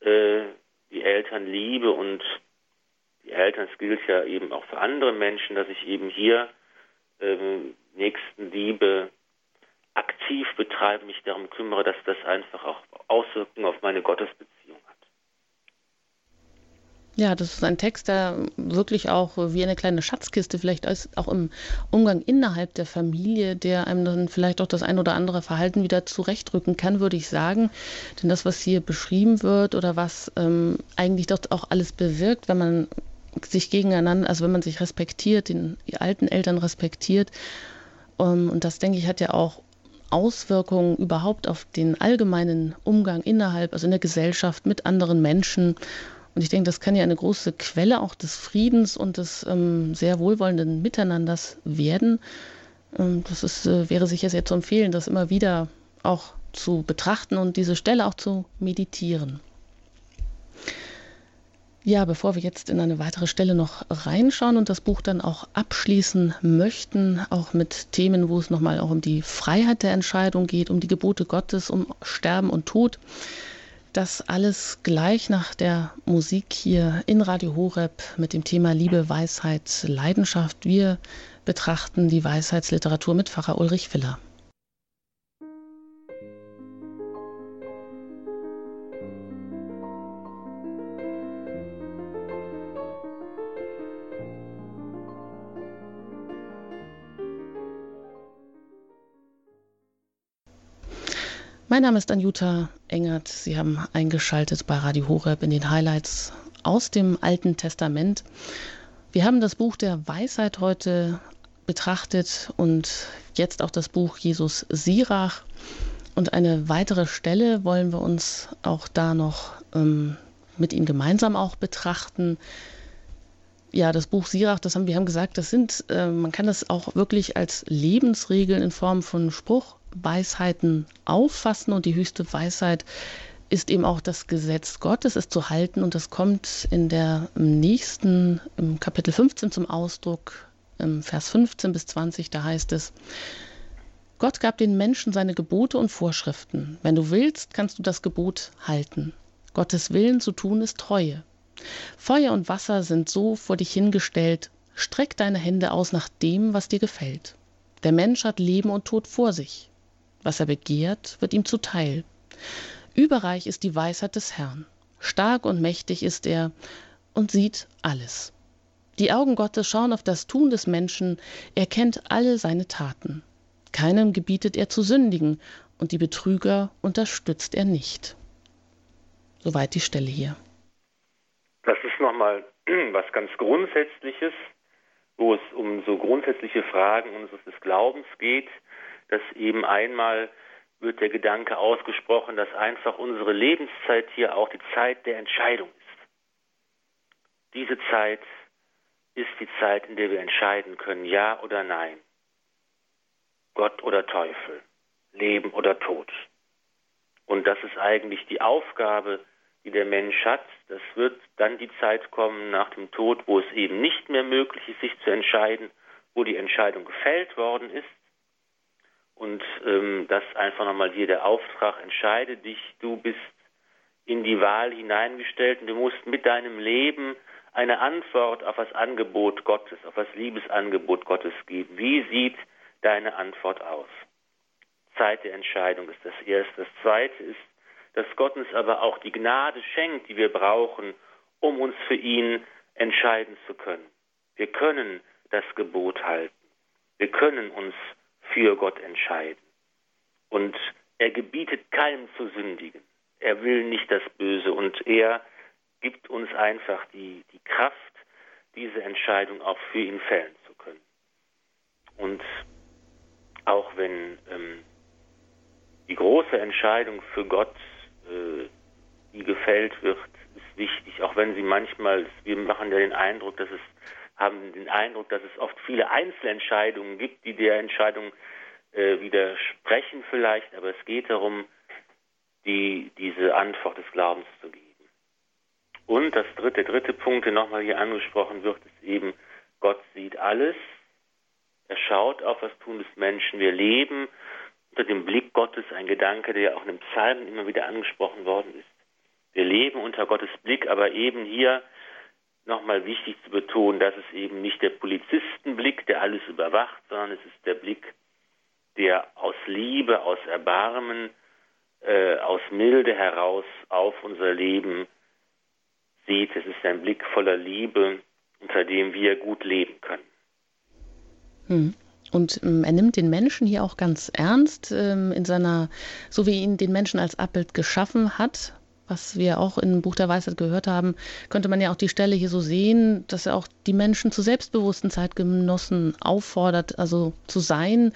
äh, die Eltern liebe und die Eltern, es gilt ja eben auch für andere Menschen, dass ich eben hier ähm, Nächstenliebe aktiv betreibe, mich darum kümmere, dass das einfach auch Auswirkungen auf meine Gottesbeziehung hat. Ja, das ist ein Text, der wirklich auch wie eine kleine Schatzkiste vielleicht ist, auch im Umgang innerhalb der Familie, der einem dann vielleicht auch das ein oder andere Verhalten wieder zurechtrücken kann, würde ich sagen. Denn das, was hier beschrieben wird oder was ähm, eigentlich dort auch alles bewirkt, wenn man sich gegeneinander, also wenn man sich respektiert, den alten Eltern respektiert. Ähm, und das, denke ich, hat ja auch Auswirkungen überhaupt auf den allgemeinen Umgang innerhalb, also in der Gesellschaft mit anderen Menschen. Und ich denke, das kann ja eine große Quelle auch des Friedens und des ähm, sehr wohlwollenden Miteinanders werden. Ähm, das ist, äh, wäre sicher sehr zu empfehlen, das immer wieder auch zu betrachten und diese Stelle auch zu meditieren. Ja, bevor wir jetzt in eine weitere Stelle noch reinschauen und das Buch dann auch abschließen möchten, auch mit Themen, wo es nochmal auch um die Freiheit der Entscheidung geht, um die Gebote Gottes, um Sterben und Tod, das alles gleich nach der Musik hier in Radio Horeb mit dem Thema Liebe, Weisheit, Leidenschaft. Wir betrachten die Weisheitsliteratur mit Pfarrer Ulrich Filler. Mein Name ist Anjuta Engert. Sie haben eingeschaltet bei Radio Horeb in den Highlights aus dem Alten Testament. Wir haben das Buch der Weisheit heute betrachtet und jetzt auch das Buch Jesus Sirach. Und eine weitere Stelle wollen wir uns auch da noch ähm, mit Ihnen gemeinsam auch betrachten. Ja, das Buch Sirach, das haben wir haben gesagt, das sind, äh, man kann das auch wirklich als Lebensregeln in Form von Spruch Weisheiten auffassen und die höchste Weisheit ist eben auch das Gesetz Gottes, es zu halten und das kommt in der nächsten, im Kapitel 15 zum Ausdruck, im Vers 15 bis 20, da heißt es, Gott gab den Menschen seine Gebote und Vorschriften. Wenn du willst, kannst du das Gebot halten. Gottes Willen zu tun ist Treue. Feuer und Wasser sind so vor dich hingestellt, streck deine Hände aus nach dem, was dir gefällt. Der Mensch hat Leben und Tod vor sich. Was er begehrt, wird ihm zuteil. Überreich ist die Weisheit des Herrn. Stark und mächtig ist er und sieht alles. Die Augen Gottes schauen auf das Tun des Menschen, er kennt alle seine Taten. Keinem gebietet er zu sündigen, und die Betrüger unterstützt er nicht. Soweit die Stelle hier. Das ist nochmal [CLEARS THROAT] was ganz Grundsätzliches, wo es um so grundsätzliche Fragen unseres Glaubens geht dass eben einmal wird der Gedanke ausgesprochen, dass einfach unsere Lebenszeit hier auch die Zeit der Entscheidung ist. Diese Zeit ist die Zeit, in der wir entscheiden können, ja oder nein, Gott oder Teufel, Leben oder Tod. Und das ist eigentlich die Aufgabe, die der Mensch hat. Das wird dann die Zeit kommen nach dem Tod, wo es eben nicht mehr möglich ist, sich zu entscheiden, wo die Entscheidung gefällt worden ist und ähm, das einfach nochmal hier der Auftrag, entscheide dich, du bist in die Wahl hineingestellt und du musst mit deinem Leben eine Antwort auf das Angebot Gottes, auf das Liebesangebot Gottes geben. Wie sieht deine Antwort aus? Zeit der Entscheidung ist das Erste. Das Zweite ist, dass Gott uns aber auch die Gnade schenkt, die wir brauchen, um uns für ihn entscheiden zu können. Wir können das Gebot halten. Wir können uns für Gott entscheiden. Und er gebietet keinem zu sündigen. Er will nicht das Böse und er gibt uns einfach die, die Kraft, diese Entscheidung auch für ihn fällen zu können. Und auch wenn ähm, die große Entscheidung für Gott, äh, die gefällt wird, ist wichtig, auch wenn sie manchmal, wir machen ja den Eindruck, dass es haben den Eindruck, dass es oft viele Einzelentscheidungen gibt, die der Entscheidung äh, widersprechen vielleicht, aber es geht darum, die, diese Antwort des Glaubens zu geben. Und das dritte, dritte Punkt, der nochmal hier angesprochen wird, ist eben, Gott sieht alles. Er schaut auf das Tun des Menschen. Wir leben unter dem Blick Gottes, ein Gedanke, der ja auch in den Psalmen immer wieder angesprochen worden ist. Wir leben unter Gottes Blick, aber eben hier nochmal wichtig zu betonen, dass es eben nicht der Polizistenblick, der alles überwacht, sondern es ist der Blick, der aus Liebe, aus Erbarmen, äh, aus Milde heraus auf unser Leben sieht. Es ist ein Blick voller Liebe, unter dem wir gut leben können. Hm. Und ähm, er nimmt den Menschen hier auch ganz ernst ähm, in seiner, so wie ihn den Menschen als Abbild geschaffen hat, was wir auch im Buch der Weisheit gehört haben, könnte man ja auch die Stelle hier so sehen, dass er auch die Menschen zu selbstbewussten Zeitgenossen auffordert, also zu sein,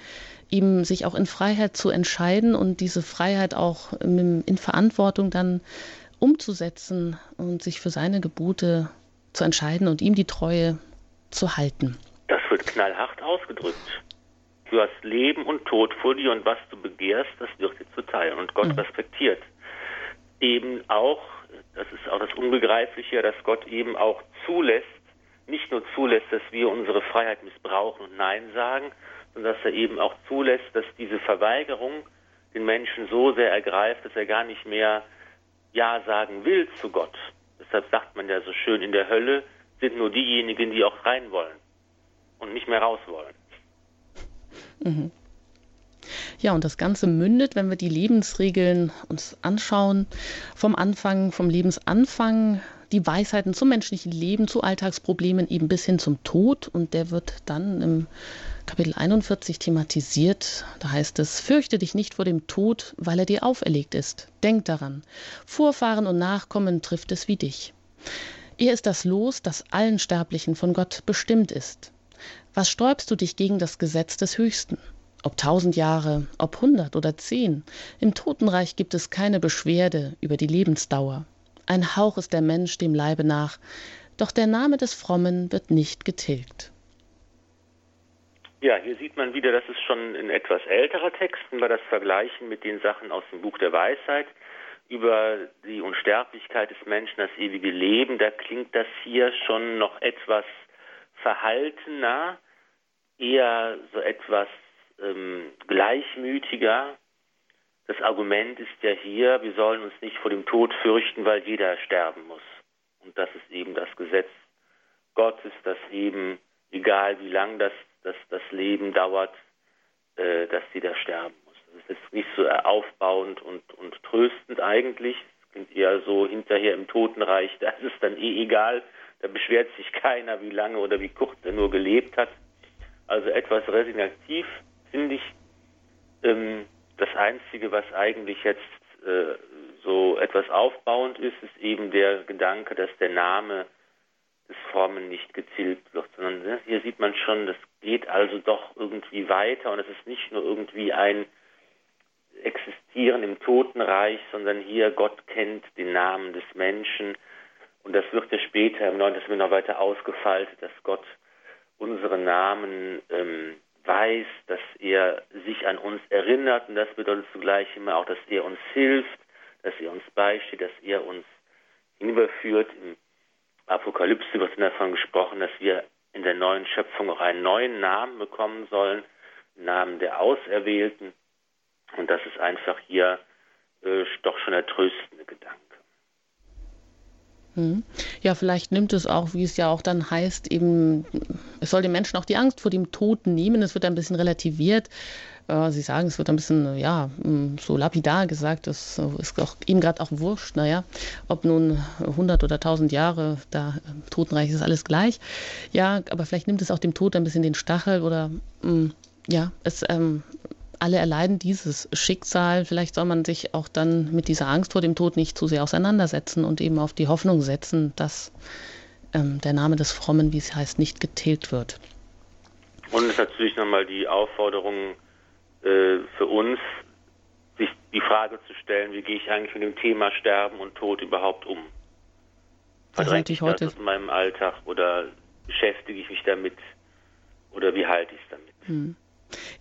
ihm sich auch in Freiheit zu entscheiden und diese Freiheit auch in, in Verantwortung dann umzusetzen und sich für seine Gebote zu entscheiden und ihm die Treue zu halten. Das wird knallhart ausgedrückt. Du hast Leben und Tod vor dir und was du begehrst, das wird dir zuteil. Und Gott mhm. respektiert eben auch, das ist auch das Unbegreifliche, dass Gott eben auch zulässt, nicht nur zulässt, dass wir unsere Freiheit missbrauchen und Nein sagen, sondern dass er eben auch zulässt, dass diese Verweigerung den Menschen so sehr ergreift, dass er gar nicht mehr Ja sagen will zu Gott. Deshalb sagt man ja so schön, in der Hölle sind nur diejenigen, die auch rein wollen und nicht mehr raus wollen. Mhm. Ja, und das Ganze mündet, wenn wir die Lebensregeln uns anschauen, vom Anfang, vom Lebensanfang, die Weisheiten zum menschlichen Leben, zu Alltagsproblemen eben bis hin zum Tod. Und der wird dann im Kapitel 41 thematisiert. Da heißt es, fürchte dich nicht vor dem Tod, weil er dir auferlegt ist. Denk daran, Vorfahren und Nachkommen trifft es wie dich. Er ist das Los, das allen Sterblichen von Gott bestimmt ist. Was sträubst du dich gegen das Gesetz des Höchsten? Ob tausend Jahre, ob hundert oder zehn, im Totenreich gibt es keine Beschwerde über die Lebensdauer. Ein Hauch ist der Mensch dem Leibe nach, doch der Name des Frommen wird nicht getilgt. Ja, hier sieht man wieder, das ist schon ein etwas älterer Text, wenn wir das vergleichen mit den Sachen aus dem Buch der Weisheit über die Unsterblichkeit des Menschen, das ewige Leben, da klingt das hier schon noch etwas verhaltener, eher so etwas ähm, gleichmütiger. Das Argument ist ja hier, wir sollen uns nicht vor dem Tod fürchten, weil jeder sterben muss. Und das ist eben das Gesetz Gottes, dass eben, egal wie lang das, das, das Leben dauert, äh, dass jeder sterben muss. Das ist nicht so aufbauend und, und tröstend eigentlich. Es klingt eher so hinterher im Totenreich, [LAUGHS] da ist es dann eh egal, da beschwert sich keiner, wie lange oder wie kurz er nur gelebt hat. Also etwas resignativ finde ich, ähm, das Einzige, was eigentlich jetzt äh, so etwas aufbauend ist, ist eben der Gedanke, dass der Name des Formen nicht getilgt wird, sondern ne, hier sieht man schon, das geht also doch irgendwie weiter und es ist nicht nur irgendwie ein Existieren im Totenreich, sondern hier Gott kennt den Namen des Menschen und das wird ja später im Neuen Testament noch weiter ausgefaltet, dass Gott unsere Namen ähm, weiß, dass er sich an uns erinnert und das bedeutet zugleich immer auch, dass er uns hilft, dass er uns beisteht, dass er uns hinüberführt. Im Apokalypse wird davon gesprochen, dass wir in der neuen Schöpfung auch einen neuen Namen bekommen sollen, Namen der Auserwählten. Und das ist einfach hier äh, doch schon der tröstende Gedanke. Hm. Ja, vielleicht nimmt es auch, wie es ja auch dann heißt, eben, es soll den Menschen auch die Angst vor dem Tod nehmen. Es wird ein bisschen relativiert. Äh, Sie sagen, es wird ein bisschen, ja, hm, so lapidar gesagt. Das ist auch ihm gerade auch wurscht. Naja, ob nun 100 oder 1000 Jahre, da im Totenreich ist alles gleich. Ja, aber vielleicht nimmt es auch dem Tod ein bisschen den Stachel oder, hm, ja, es ähm, alle erleiden dieses Schicksal. Vielleicht soll man sich auch dann mit dieser Angst vor dem Tod nicht zu sehr auseinandersetzen und eben auf die Hoffnung setzen, dass ähm, der Name des Frommen, wie es heißt, nicht getilgt wird. Und es ist natürlich nochmal die Aufforderung äh, für uns, sich die Frage zu stellen, wie gehe ich eigentlich mit dem Thema Sterben und Tod überhaupt um? Verdränge ich heute das in meinem Alltag oder beschäftige ich mich damit oder wie halte ich es damit? Hm.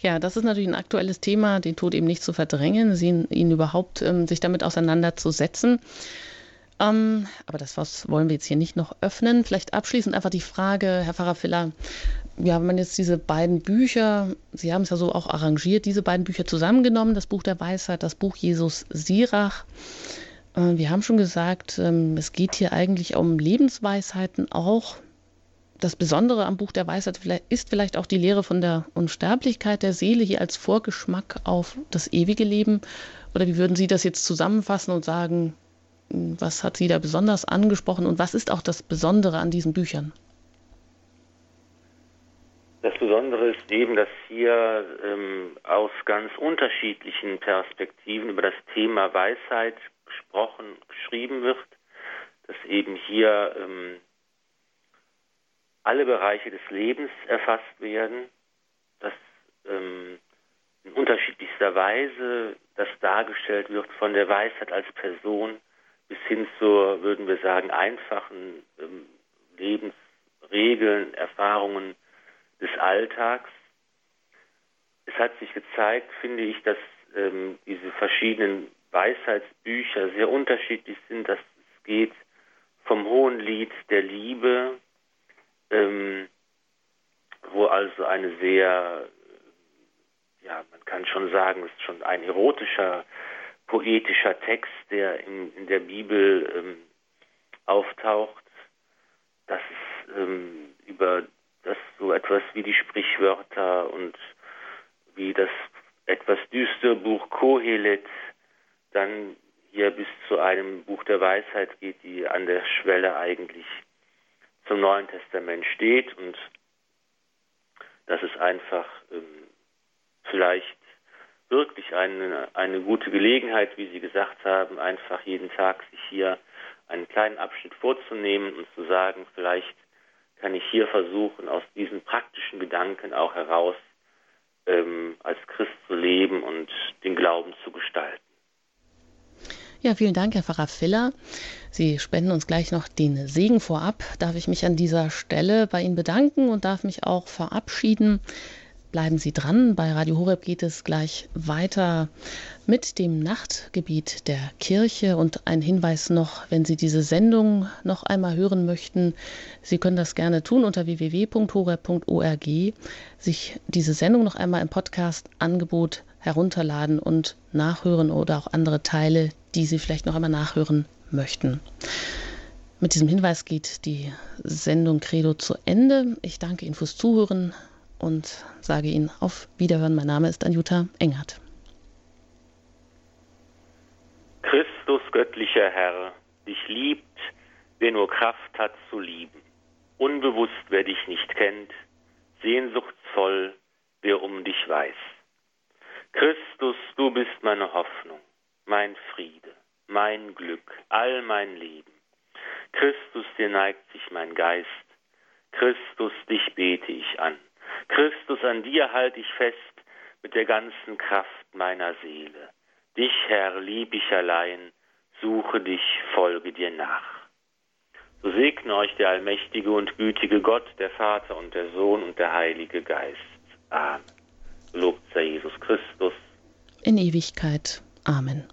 Ja, das ist natürlich ein aktuelles Thema, den Tod eben nicht zu verdrängen, ihn, ihn überhaupt ähm, sich damit auseinanderzusetzen. Ähm, aber das was wollen wir jetzt hier nicht noch öffnen. Vielleicht abschließend einfach die Frage, Herr Pfarrer Filler, ja, wenn man jetzt diese beiden Bücher, Sie haben es ja so auch arrangiert, diese beiden Bücher zusammengenommen, das Buch der Weisheit, das Buch Jesus Sirach. Äh, wir haben schon gesagt, ähm, es geht hier eigentlich um Lebensweisheiten auch das Besondere am Buch der Weisheit ist vielleicht auch die Lehre von der Unsterblichkeit der Seele hier als Vorgeschmack auf das ewige Leben. Oder wie würden Sie das jetzt zusammenfassen und sagen, Was hat Sie da besonders angesprochen und was ist auch das Besondere an diesen Büchern? Das Besondere ist eben, dass hier ähm, aus ganz unterschiedlichen Perspektiven über das Thema Weisheit gesprochen, geschrieben wird, dass eben hier ähm, alle Bereiche des Lebens erfasst werden, dass ähm, in unterschiedlichster Weise das dargestellt wird, von der Weisheit als Person bis hin zur, würden wir sagen, einfachen ähm, Lebensregeln, Erfahrungen des Alltags. Es hat sich gezeigt, finde ich, dass ähm, diese verschiedenen Weisheitsbücher sehr unterschiedlich sind, dass es geht vom hohen Lied der Liebe, ähm, wo also eine sehr, ja, man kann schon sagen, es ist schon ein erotischer, poetischer Text, der in, in der Bibel ähm, auftaucht, dass ähm, über das so etwas wie die Sprichwörter und wie das etwas düstere Buch Kohelet dann hier bis zu einem Buch der Weisheit geht, die an der Schwelle eigentlich zum Neuen Testament steht und das ist einfach ähm, vielleicht wirklich eine, eine gute Gelegenheit, wie Sie gesagt haben, einfach jeden Tag sich hier einen kleinen Abschnitt vorzunehmen und zu sagen, vielleicht kann ich hier versuchen, aus diesen praktischen Gedanken auch heraus ähm, als Christ zu leben und den Glauben zu gestalten. Ja, vielen Dank, Herr Pfarrer Filler. Sie spenden uns gleich noch den Segen vorab. Darf ich mich an dieser Stelle bei Ihnen bedanken und darf mich auch verabschieden. Bleiben Sie dran. Bei Radio Horeb geht es gleich weiter mit dem Nachtgebiet der Kirche. Und ein Hinweis noch, wenn Sie diese Sendung noch einmal hören möchten, Sie können das gerne tun unter www.horeb.org, sich diese Sendung noch einmal im Podcast-Angebot herunterladen und nachhören oder auch andere Teile, die Sie vielleicht noch einmal nachhören möchten. Mit diesem Hinweis geht die Sendung Credo zu Ende. Ich danke Ihnen fürs Zuhören und sage Ihnen auf Wiederhören. Mein Name ist Anjuta Engert. Christus, göttlicher Herr, dich liebt, wer nur Kraft hat zu lieben. Unbewusst, wer dich nicht kennt, sehnsuchtsvoll, wer um dich weiß. Christus, du bist meine Hoffnung, mein Friede, mein Glück, all mein Leben. Christus, dir neigt sich mein Geist. Christus, dich bete ich an. Christus, an dir halte ich fest mit der ganzen Kraft meiner Seele. Dich, Herr, lieb ich allein, suche dich, folge dir nach. So segne euch der allmächtige und gütige Gott, der Vater und der Sohn und der Heilige Geist. Amen. Lobt sei Jesus Christus. In Ewigkeit. Amen.